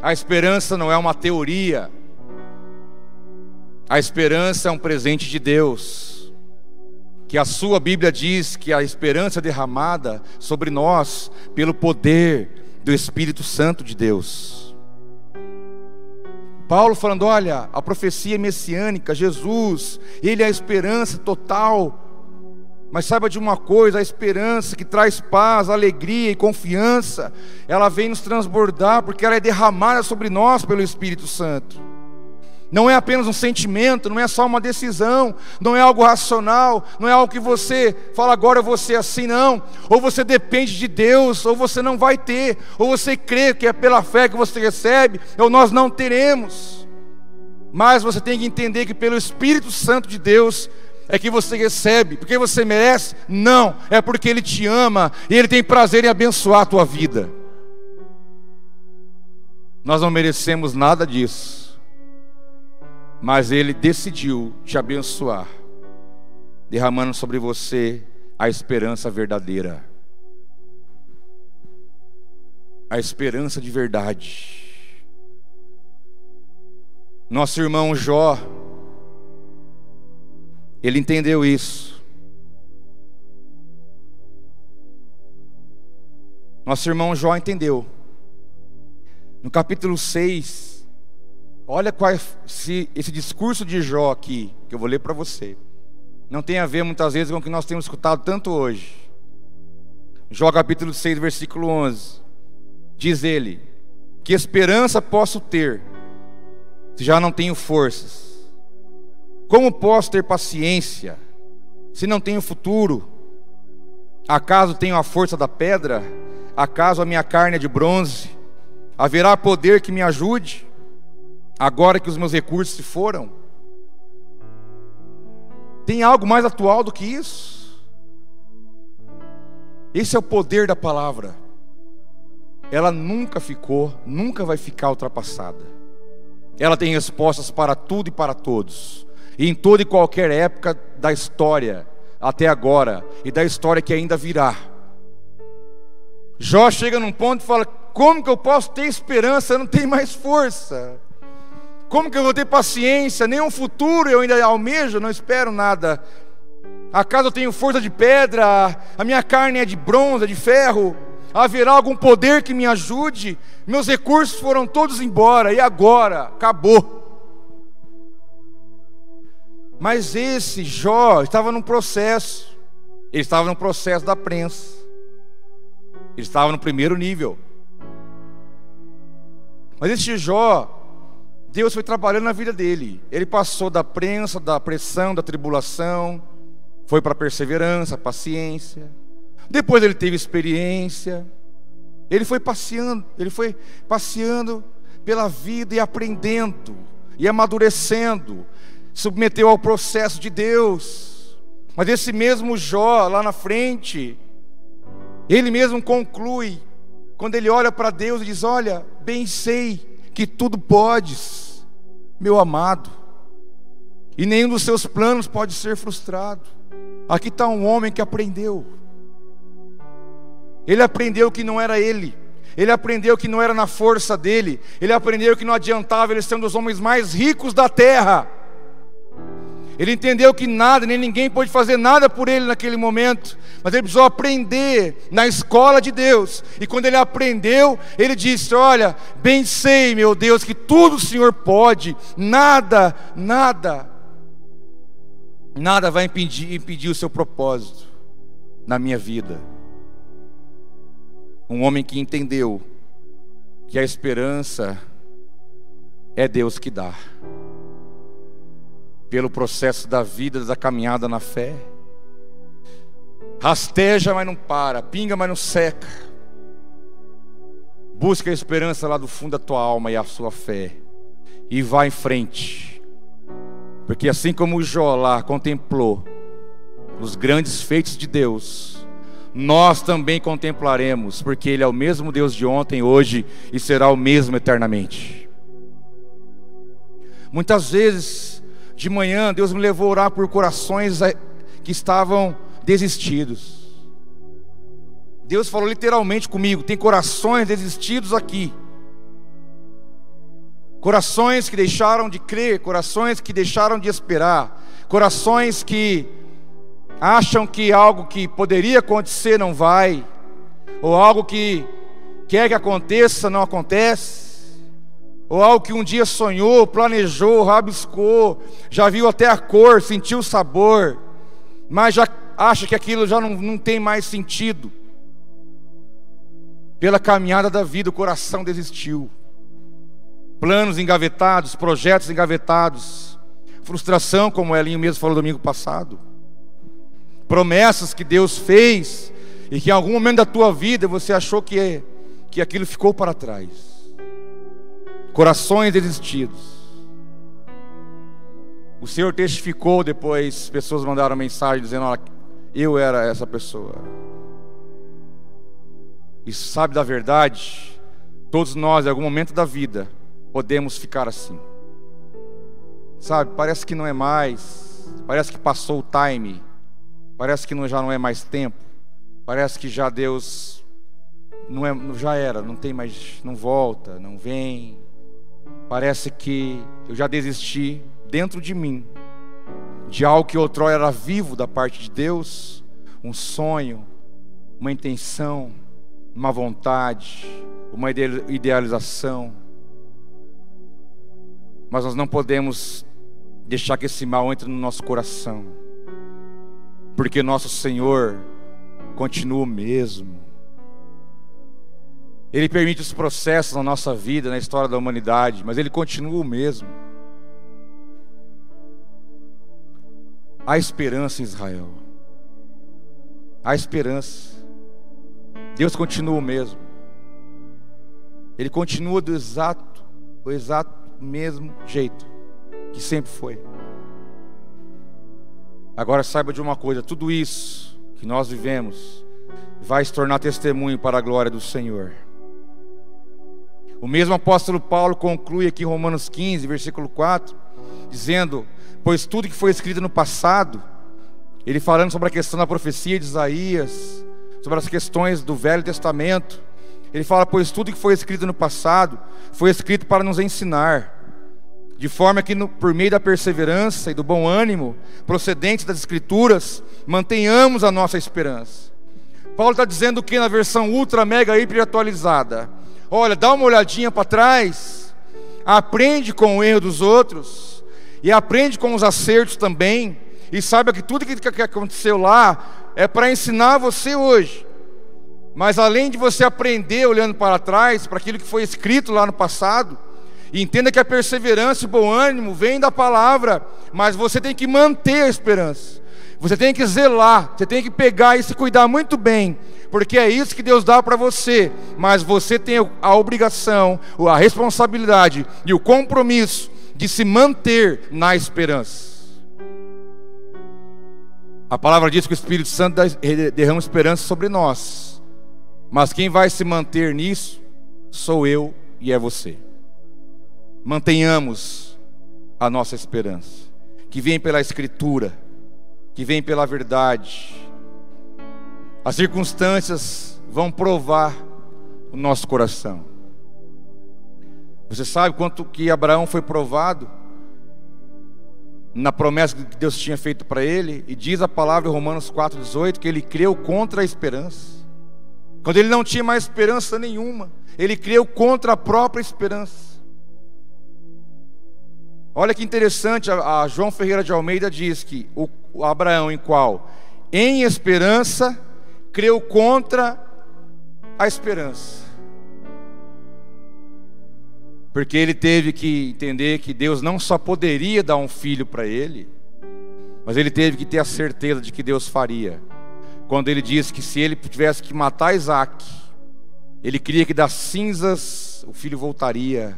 A esperança não é uma teoria. A esperança é um presente de Deus. Que a sua Bíblia diz que a esperança derramada sobre nós pelo poder do Espírito Santo de Deus. Paulo falando: olha, a profecia messiânica, Jesus, Ele é a esperança total mas saiba de uma coisa: a esperança que traz paz, alegria e confiança, ela vem nos transbordar, porque ela é derramada sobre nós pelo Espírito Santo. Não é apenas um sentimento, não é só uma decisão, não é algo racional, não é algo que você fala agora vou ser assim, não. Ou você depende de Deus, ou você não vai ter, ou você crê que é pela fé que você recebe, ou nós não teremos. Mas você tem que entender que pelo Espírito Santo de Deus é que você recebe, porque você merece? Não, é porque Ele te ama e Ele tem prazer em abençoar a tua vida. Nós não merecemos nada disso, mas Ele decidiu te abençoar, derramando sobre você a esperança verdadeira, a esperança de verdade. Nosso irmão Jó, ele entendeu isso. Nosso irmão Jó entendeu. No capítulo 6, olha qual é, se esse discurso de Jó aqui, que eu vou ler para você, não tem a ver muitas vezes com o que nós temos escutado tanto hoje. Jó capítulo 6, versículo 11. Diz ele: Que esperança posso ter se já não tenho forças? Como posso ter paciência se não tenho futuro? Acaso tenho a força da pedra? Acaso a minha carne é de bronze? Haverá poder que me ajude? Agora que os meus recursos se foram? Tem algo mais atual do que isso? Esse é o poder da palavra. Ela nunca ficou, nunca vai ficar ultrapassada. Ela tem respostas para tudo e para todos. E em toda e qualquer época da história, até agora, e da história que ainda virá. Jó chega num ponto e fala: Como que eu posso ter esperança? Eu não tenho mais força. Como que eu vou ter paciência? Nem um futuro eu ainda almejo, não espero nada. Acaso eu tenho força de pedra? A minha carne é de bronze, é de ferro? Haverá algum poder que me ajude? Meus recursos foram todos embora, e agora? Acabou. Mas esse Jó estava num processo, ele estava no processo da prensa, ele estava no primeiro nível. Mas esse Jó, Deus foi trabalhando na vida dele. Ele passou da prensa, da pressão, da tribulação, foi para a perseverança, paciência. Depois ele teve experiência. Ele foi passeando, ele foi passeando pela vida e aprendendo e amadurecendo, submeteu ao processo de Deus. Mas esse mesmo Jó, lá na frente, ele mesmo conclui, quando ele olha para Deus e diz: Olha, bem sei que tudo podes, meu amado, e nenhum dos seus planos pode ser frustrado. Aqui está um homem que aprendeu, ele aprendeu que não era ele, ele aprendeu que não era na força dele, ele aprendeu que não adiantava ele ser um dos homens mais ricos da terra. Ele entendeu que nada, nem ninguém pôde fazer nada por ele naquele momento, mas ele precisou aprender na escola de Deus. E quando ele aprendeu, ele disse: Olha, bem sei, meu Deus, que tudo o Senhor pode, nada, nada, nada vai impedir, impedir o seu propósito na minha vida. Um homem que entendeu que a esperança é Deus que dá pelo processo da vida, da caminhada na fé. Rasteja, mas não para, pinga, mas não seca. Busca a esperança lá do fundo da tua alma e a sua fé, e vá em frente, porque assim como Jó lá contemplou os grandes feitos de Deus, nós também contemplaremos, porque Ele é o mesmo Deus de ontem, hoje e será o mesmo eternamente. Muitas vezes de manhã, Deus me levou a orar por corações eh, que estavam desistidos. Deus falou literalmente comigo: tem corações desistidos aqui. Corações que deixaram de crer, corações que deixaram de esperar, corações que acham que algo que poderia acontecer não vai, ou algo que quer que aconteça não acontece ou algo que um dia sonhou, planejou, rabiscou, já viu até a cor, sentiu o sabor, mas já acha que aquilo já não, não tem mais sentido. Pela caminhada da vida, o coração desistiu. Planos engavetados, projetos engavetados, frustração, como o Elinho mesmo falou domingo passado. Promessas que Deus fez e que em algum momento da tua vida você achou que, que aquilo ficou para trás corações desistidos. O Senhor testificou depois, pessoas mandaram mensagem dizendo: Olha, eu era essa pessoa. E sabe da verdade, todos nós, em algum momento da vida, podemos ficar assim. Sabe, parece que não é mais, parece que passou o time, parece que não, já não é mais tempo, parece que já Deus não é, já era, não tem mais, não volta, não vem. Parece que eu já desisti dentro de mim de algo que outrora era vivo da parte de Deus, um sonho, uma intenção, uma vontade, uma idealização. Mas nós não podemos deixar que esse mal entre no nosso coração, porque nosso Senhor continua o mesmo. Ele permite os processos na nossa vida, na história da humanidade, mas ele continua o mesmo. Há esperança em Israel. Há esperança. Deus continua o mesmo. Ele continua do exato, o exato mesmo jeito que sempre foi. Agora saiba de uma coisa, tudo isso que nós vivemos vai se tornar testemunho para a glória do Senhor. O mesmo apóstolo Paulo conclui aqui em Romanos 15, versículo 4, dizendo: Pois tudo que foi escrito no passado, ele falando sobre a questão da profecia de Isaías, sobre as questões do Velho Testamento, ele fala: Pois tudo que foi escrito no passado foi escrito para nos ensinar, de forma que, no, por meio da perseverança e do bom ânimo procedentes das Escrituras, mantenhamos a nossa esperança. Paulo está dizendo que na versão ultra, mega, hiper atualizada, olha, dá uma olhadinha para trás, aprende com o erro dos outros, e aprende com os acertos também, e saiba que tudo que aconteceu lá é para ensinar você hoje. Mas além de você aprender olhando para trás, para aquilo que foi escrito lá no passado, entenda que a perseverança e o bom ânimo vem da palavra, mas você tem que manter a esperança. Você tem que zelar, você tem que pegar e se cuidar muito bem, porque é isso que Deus dá para você, mas você tem a obrigação, a responsabilidade e o compromisso de se manter na esperança. A palavra diz que o Espírito Santo derrama esperança sobre nós, mas quem vai se manter nisso sou eu e é você. Mantenhamos a nossa esperança, que vem pela Escritura, que vem pela verdade. As circunstâncias vão provar o nosso coração. Você sabe quanto que Abraão foi provado na promessa que Deus tinha feito para ele? E diz a palavra em Romanos 4,18 que ele creu contra a esperança. Quando ele não tinha mais esperança nenhuma, ele creu contra a própria esperança. Olha que interessante, a, João Ferreira de Almeida diz que o, o Abraão, em qual? Em esperança, creu contra a esperança. Porque ele teve que entender que Deus não só poderia dar um filho para ele, mas ele teve que ter a certeza de que Deus faria. Quando ele disse que se ele tivesse que matar Isaac, ele queria que das cinzas o filho voltaria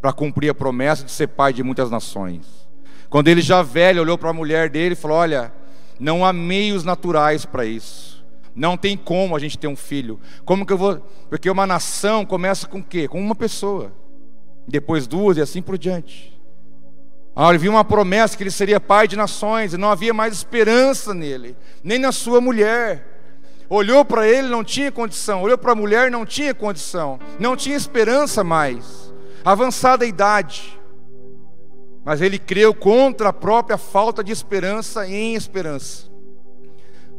para cumprir a promessa de ser pai de muitas nações. Quando ele já velho olhou para a mulher dele e falou: Olha, não há meios naturais para isso. Não tem como a gente ter um filho. Como que eu vou? Porque uma nação começa com o quê? Com uma pessoa depois duas e assim por diante. Ah, ele viu uma promessa que ele seria pai de nações e não havia mais esperança nele, nem na sua mulher. Olhou para ele, não tinha condição. Olhou para a mulher, não tinha condição. Não tinha esperança mais. Avançada idade. Mas ele creu contra a própria falta de esperança em esperança.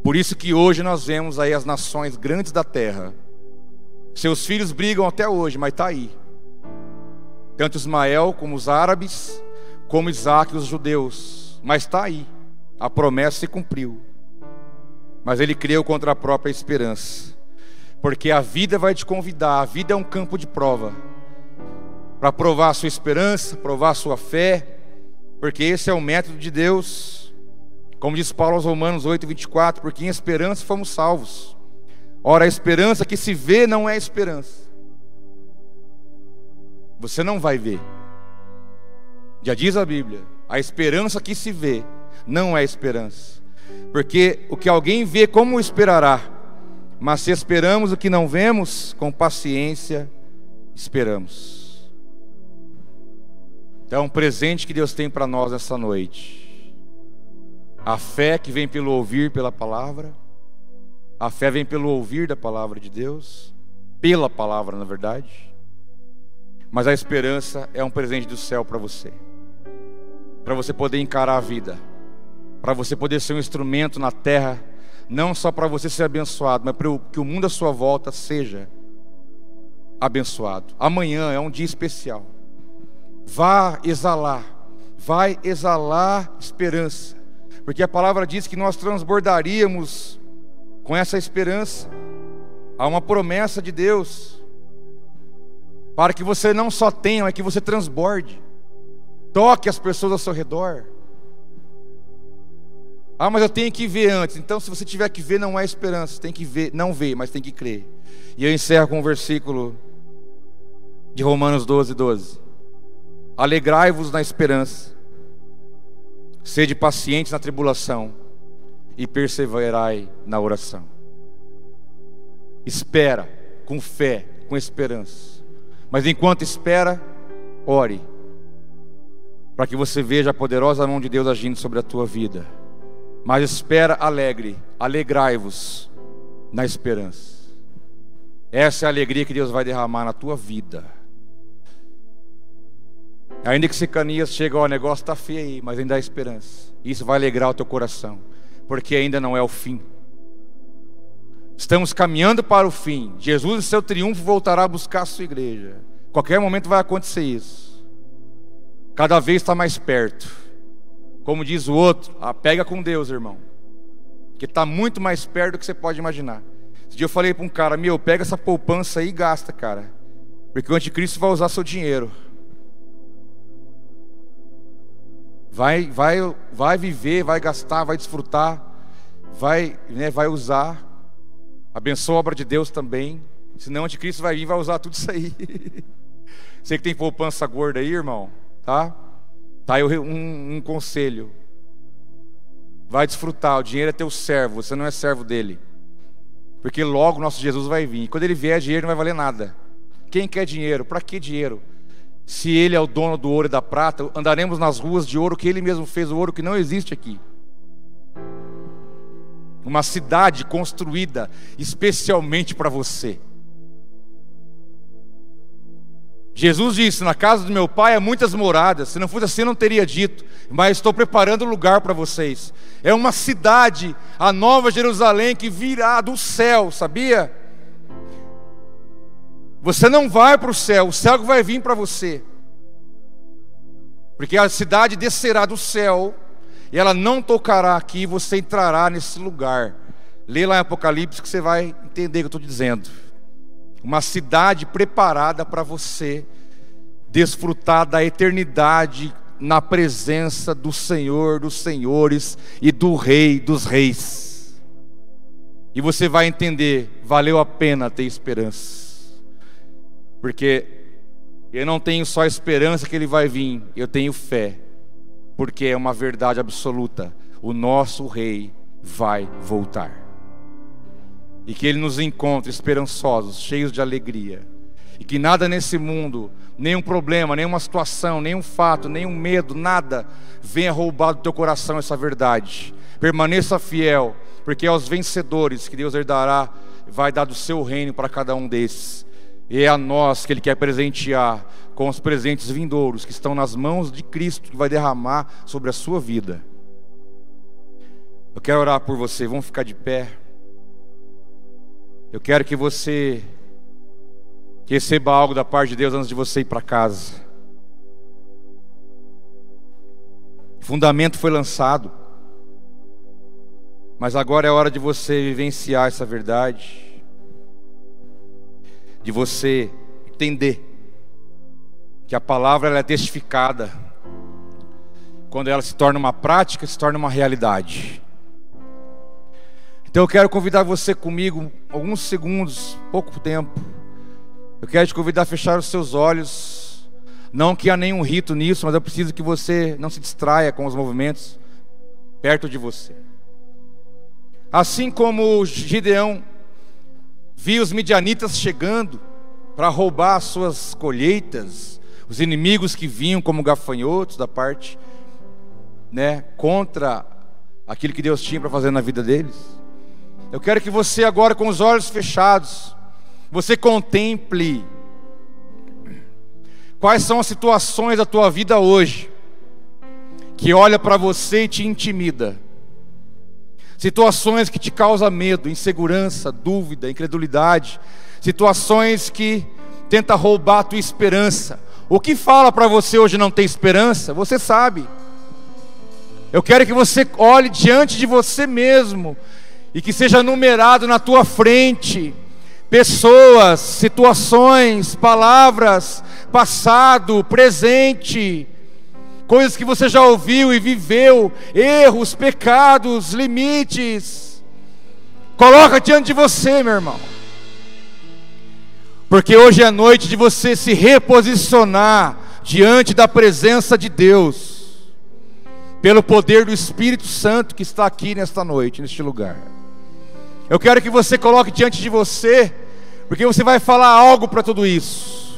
Por isso que hoje nós vemos aí as nações grandes da terra. Seus filhos brigam até hoje, mas está aí tanto Ismael como os árabes, como Isaac e os judeus. Mas está aí, a promessa se cumpriu. Mas ele creu contra a própria esperança, porque a vida vai te convidar, a vida é um campo de prova, para provar a sua esperança, provar a sua fé, porque esse é o método de Deus. Como diz Paulo aos Romanos 8, 24, porque em esperança fomos salvos. Ora, a esperança que se vê não é esperança. Você não vai ver. Já diz a Bíblia: a esperança que se vê não é esperança. Porque o que alguém vê, como esperará? Mas se esperamos o que não vemos, com paciência esperamos. Então, é um presente que Deus tem para nós essa noite. A fé que vem pelo ouvir pela palavra. A fé vem pelo ouvir da palavra de Deus, pela palavra, na verdade Mas a esperança é um presente do céu para você. Para você poder encarar a vida. Para você poder ser um instrumento na terra, não só para você ser abençoado, mas para que o mundo à sua volta seja abençoado. Amanhã é um dia especial. Vá exalar, vai exalar esperança, porque a palavra diz que nós transbordaríamos com essa esperança. Há uma promessa de Deus para que você não só tenha, mas que você transborde. Toque as pessoas ao seu redor. Ah, mas eu tenho que ver antes. Então, se você tiver que ver, não é esperança. Tem que ver, não ver, mas tem que crer. E eu encerro com o um versículo de Romanos 12, 12. Alegrai-vos na esperança, sede pacientes na tribulação e perseverai na oração. Espera com fé, com esperança. Mas enquanto espera, ore, para que você veja a poderosa mão de Deus agindo sobre a tua vida. Mas espera alegre, alegrai-vos na esperança. Essa é a alegria que Deus vai derramar na tua vida. Ainda que Secanias chegue, ó, o negócio está feio aí, mas ainda há esperança. Isso vai alegrar o teu coração, porque ainda não é o fim. Estamos caminhando para o fim. Jesus, em seu triunfo, voltará a buscar a sua igreja. Qualquer momento vai acontecer isso. Cada vez está mais perto. Como diz o outro, ah, pega com Deus, irmão. Que está muito mais perto do que você pode imaginar. Esse dia eu falei para um cara: Meu, pega essa poupança aí e gasta, cara. Porque o anticristo vai usar seu dinheiro. Vai, vai, vai viver, vai gastar, vai desfrutar, vai, né, vai usar. Abençoa a obra de Deus também. Senão o anticristo vai vir e vai usar tudo isso aí. Você que tem poupança gorda aí, irmão, tá? Tá aí um, um conselho. Vai desfrutar, o dinheiro é teu servo, você não é servo dele. Porque logo nosso Jesus vai vir. E quando ele vier, dinheiro não vai valer nada. Quem quer dinheiro? Para que dinheiro? Se ele é o dono do ouro e da prata, andaremos nas ruas de ouro que ele mesmo fez, o ouro que não existe aqui uma cidade construída especialmente para você. Jesus disse: Na casa do meu pai há muitas moradas. Se não fosse assim, não teria dito. Mas estou preparando lugar para vocês. É uma cidade, a nova Jerusalém, que virá do céu, sabia? Você não vai para o céu, o céu vai vir para você. Porque a cidade descerá do céu e ela não tocará aqui, você entrará nesse lugar. Lê lá em Apocalipse que você vai entender o que eu estou dizendo. Uma cidade preparada para você desfrutar da eternidade na presença do Senhor dos Senhores e do Rei dos Reis. E você vai entender, valeu a pena ter esperança. Porque eu não tenho só esperança que ele vai vir, eu tenho fé porque é uma verdade absoluta: o nosso Rei vai voltar. E que Ele nos encontre esperançosos, cheios de alegria. E que nada nesse mundo, nenhum problema, nenhuma situação, nenhum fato, nenhum medo, nada venha roubar do teu coração essa verdade. Permaneça fiel, porque é aos vencedores que Deus herdará, vai dar do seu reino para cada um desses. E é a nós que Ele quer presentear com os presentes vindouros que estão nas mãos de Cristo, que vai derramar sobre a sua vida. Eu quero orar por você, vamos ficar de pé. Eu quero que você receba algo da parte de Deus antes de você ir para casa. O fundamento foi lançado, mas agora é hora de você vivenciar essa verdade, de você entender que a palavra ela é testificada quando ela se torna uma prática, se torna uma realidade. Então eu quero convidar você comigo, alguns segundos, pouco tempo. Eu quero te convidar a fechar os seus olhos. Não que há nenhum rito nisso, mas eu preciso que você não se distraia com os movimentos perto de você. Assim como Gideão viu os midianitas chegando para roubar as suas colheitas, os inimigos que vinham como gafanhotos da parte, né, contra aquilo que Deus tinha para fazer na vida deles. Eu quero que você agora com os olhos fechados, você contemple Quais são as situações da tua vida hoje que olha para você e te intimida? Situações que te causam medo, insegurança, dúvida, incredulidade, situações que tenta roubar a tua esperança. O que fala para você hoje não ter esperança? Você sabe. Eu quero que você olhe diante de você mesmo e que seja numerado na tua frente pessoas, situações, palavras, passado, presente, coisas que você já ouviu e viveu, erros, pecados, limites. Coloca diante de você, meu irmão. Porque hoje é noite de você se reposicionar diante da presença de Deus, pelo poder do Espírito Santo que está aqui nesta noite, neste lugar. Eu quero que você coloque diante de você porque você vai falar algo para tudo isso.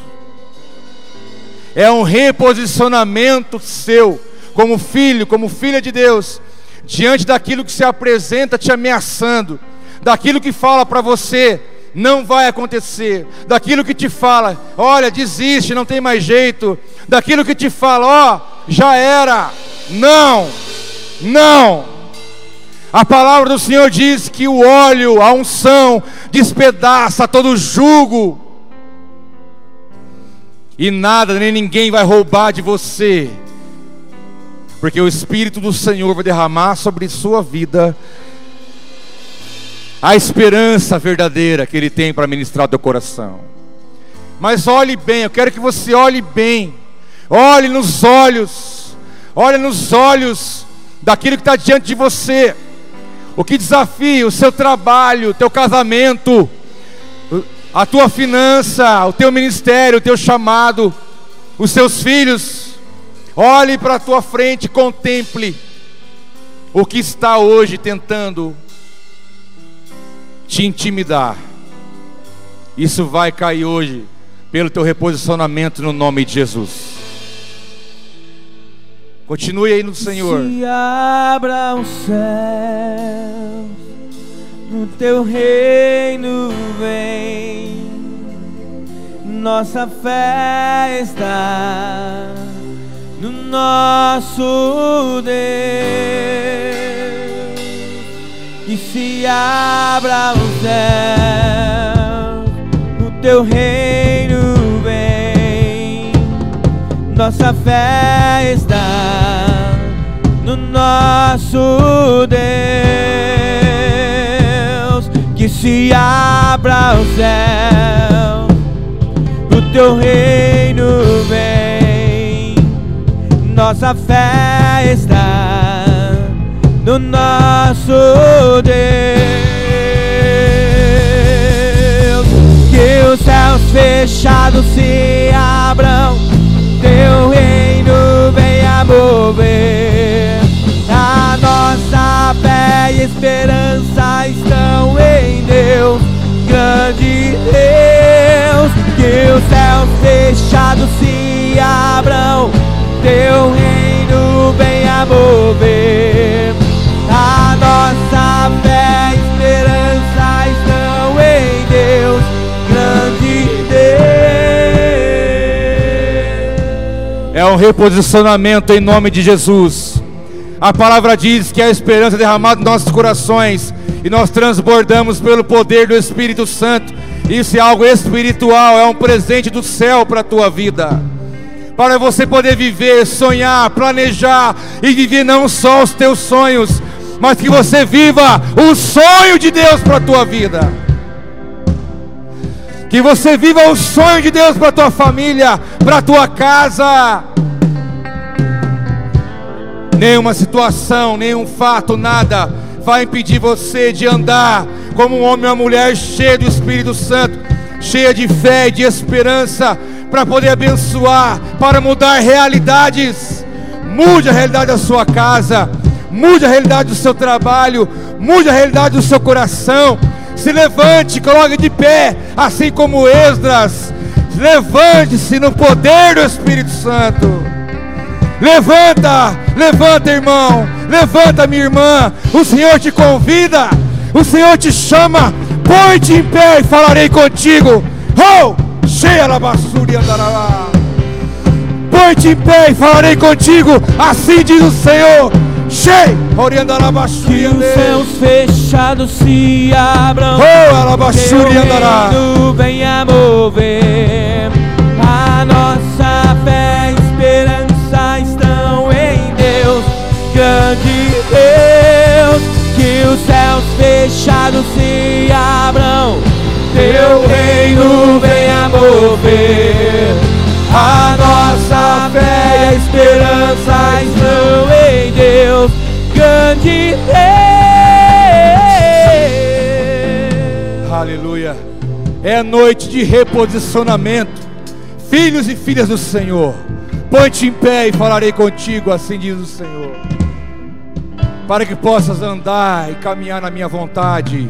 É um reposicionamento seu, como filho, como filha de Deus, diante daquilo que se apresenta te ameaçando, daquilo que fala para você, não vai acontecer, daquilo que te fala, olha, desiste, não tem mais jeito, daquilo que te fala, ó, oh, já era, não, não, a palavra do Senhor diz que o óleo, a unção, despedaça todo jugo. E nada, nem ninguém vai roubar de você. Porque o Espírito do Senhor vai derramar sobre sua vida a esperança verdadeira que Ele tem para ministrar teu coração. Mas olhe bem, eu quero que você olhe bem, olhe nos olhos, olhe nos olhos daquilo que está diante de você o que desafia o seu trabalho, o teu casamento, a tua finança, o teu ministério, o teu chamado, os seus filhos. Olhe para a tua frente, contemple o que está hoje tentando te intimidar. Isso vai cair hoje pelo teu reposicionamento no nome de Jesus. Continue aí no Senhor. Se abra os céus, no teu reino vem. Nossa fé está no nosso Deus. E se abra os céus, no teu reino nossa fé está no nosso Deus. Que se abra o céu, o teu reino vem. Nossa fé está no nosso Deus. Que os céus fechados se abram teu reino venha mover. Nossa fé e esperança estão em Deus, grande Deus. Que os céus fechados se abram, teu reino venha mover. A nossa fé e esperança estão em Deus, grande Deus. É um reposicionamento em nome de Jesus. A palavra diz que a esperança é derramada em nossos corações e nós transbordamos pelo poder do Espírito Santo. Isso é algo espiritual, é um presente do céu para a tua vida. Para você poder viver, sonhar, planejar e viver não só os teus sonhos, mas que você viva o sonho de Deus para a tua vida. Que você viva o sonho de Deus para a tua família, para a tua casa. Nenhuma situação, nenhum fato, nada vai impedir você de andar como um homem ou uma mulher cheio do Espírito Santo, cheia de fé e de esperança, para poder abençoar, para mudar realidades. Mude a realidade da sua casa, mude a realidade do seu trabalho, mude a realidade do seu coração se levante, coloque de pé, assim como Esdras. Levante-se no poder do Espírito Santo. Levanta, levanta, irmão. Levanta, minha irmã. O Senhor te convida. O Senhor te chama. Põe-te em pé e falarei contigo. Oh, cheia da basura e andará. Põe-te em pé e falarei contigo, assim diz o Senhor. Cheio, que os céus fechados se abram, oh, alabaxuri andará. venha mover fechados se abram, teu reino venha mover a nossa fé e esperança estão em Deus, grande Deus. Aleluia. É noite de reposicionamento. Filhos e filhas do Senhor, põe-te em pé e falarei contigo, assim diz o Senhor. Para que possas andar e caminhar na minha vontade.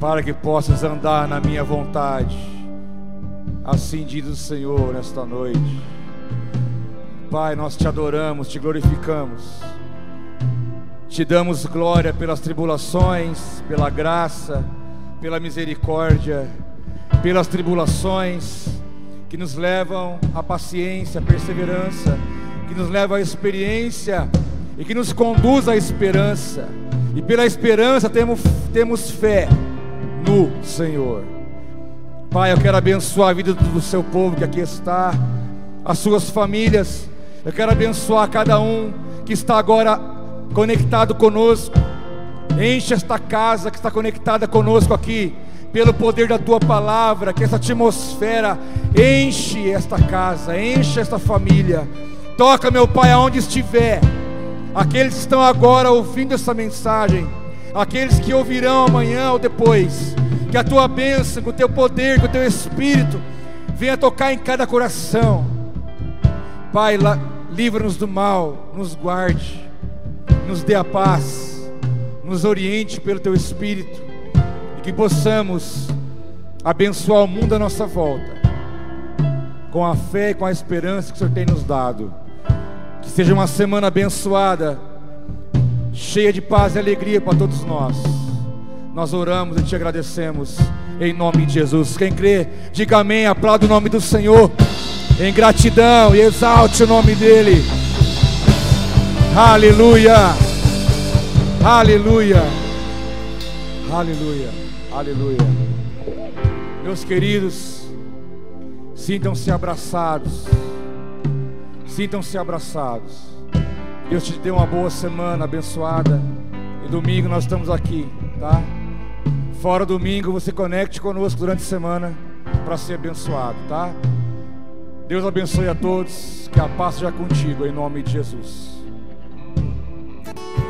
Para que possas andar na minha vontade, assim diz o Senhor nesta noite. Pai, nós te adoramos, te glorificamos, te damos glória pelas tribulações, pela graça, pela misericórdia, pelas tribulações que nos levam à paciência, à perseverança, que nos levam à experiência e que nos conduz à esperança. E pela esperança temos, temos fé no Senhor. Pai, eu quero abençoar a vida do seu povo que aqui está, as suas famílias. Eu quero abençoar cada um que está agora conectado conosco. Enche esta casa que está conectada conosco aqui, pelo poder da tua palavra, que essa atmosfera enche esta casa, enche esta família. Toca, meu Pai, aonde estiver aqueles que estão agora ouvindo essa mensagem, aqueles que ouvirão amanhã ou depois, que a tua bênção, com o teu poder, com o teu espírito, venha tocar em cada coração. Pai, livra-nos do mal, nos guarde, nos dê a paz, nos oriente pelo teu espírito, e que possamos abençoar o mundo à nossa volta, com a fé e com a esperança que o Senhor tem nos dado. Que seja uma semana abençoada, cheia de paz e alegria para todos nós. Nós oramos e te agradecemos em nome de Jesus. Quem crê, diga amém, aplauda o nome do Senhor em gratidão e exalte o nome dEle. Aleluia, aleluia, aleluia, aleluia. Meus queridos, sintam-se abraçados. Sintam-se abraçados. Deus te dê uma boa semana abençoada. E domingo nós estamos aqui, tá? Fora domingo, você conecte conosco durante a semana para ser abençoado, tá? Deus abençoe a todos. Que a paz seja contigo, em nome de Jesus. thank you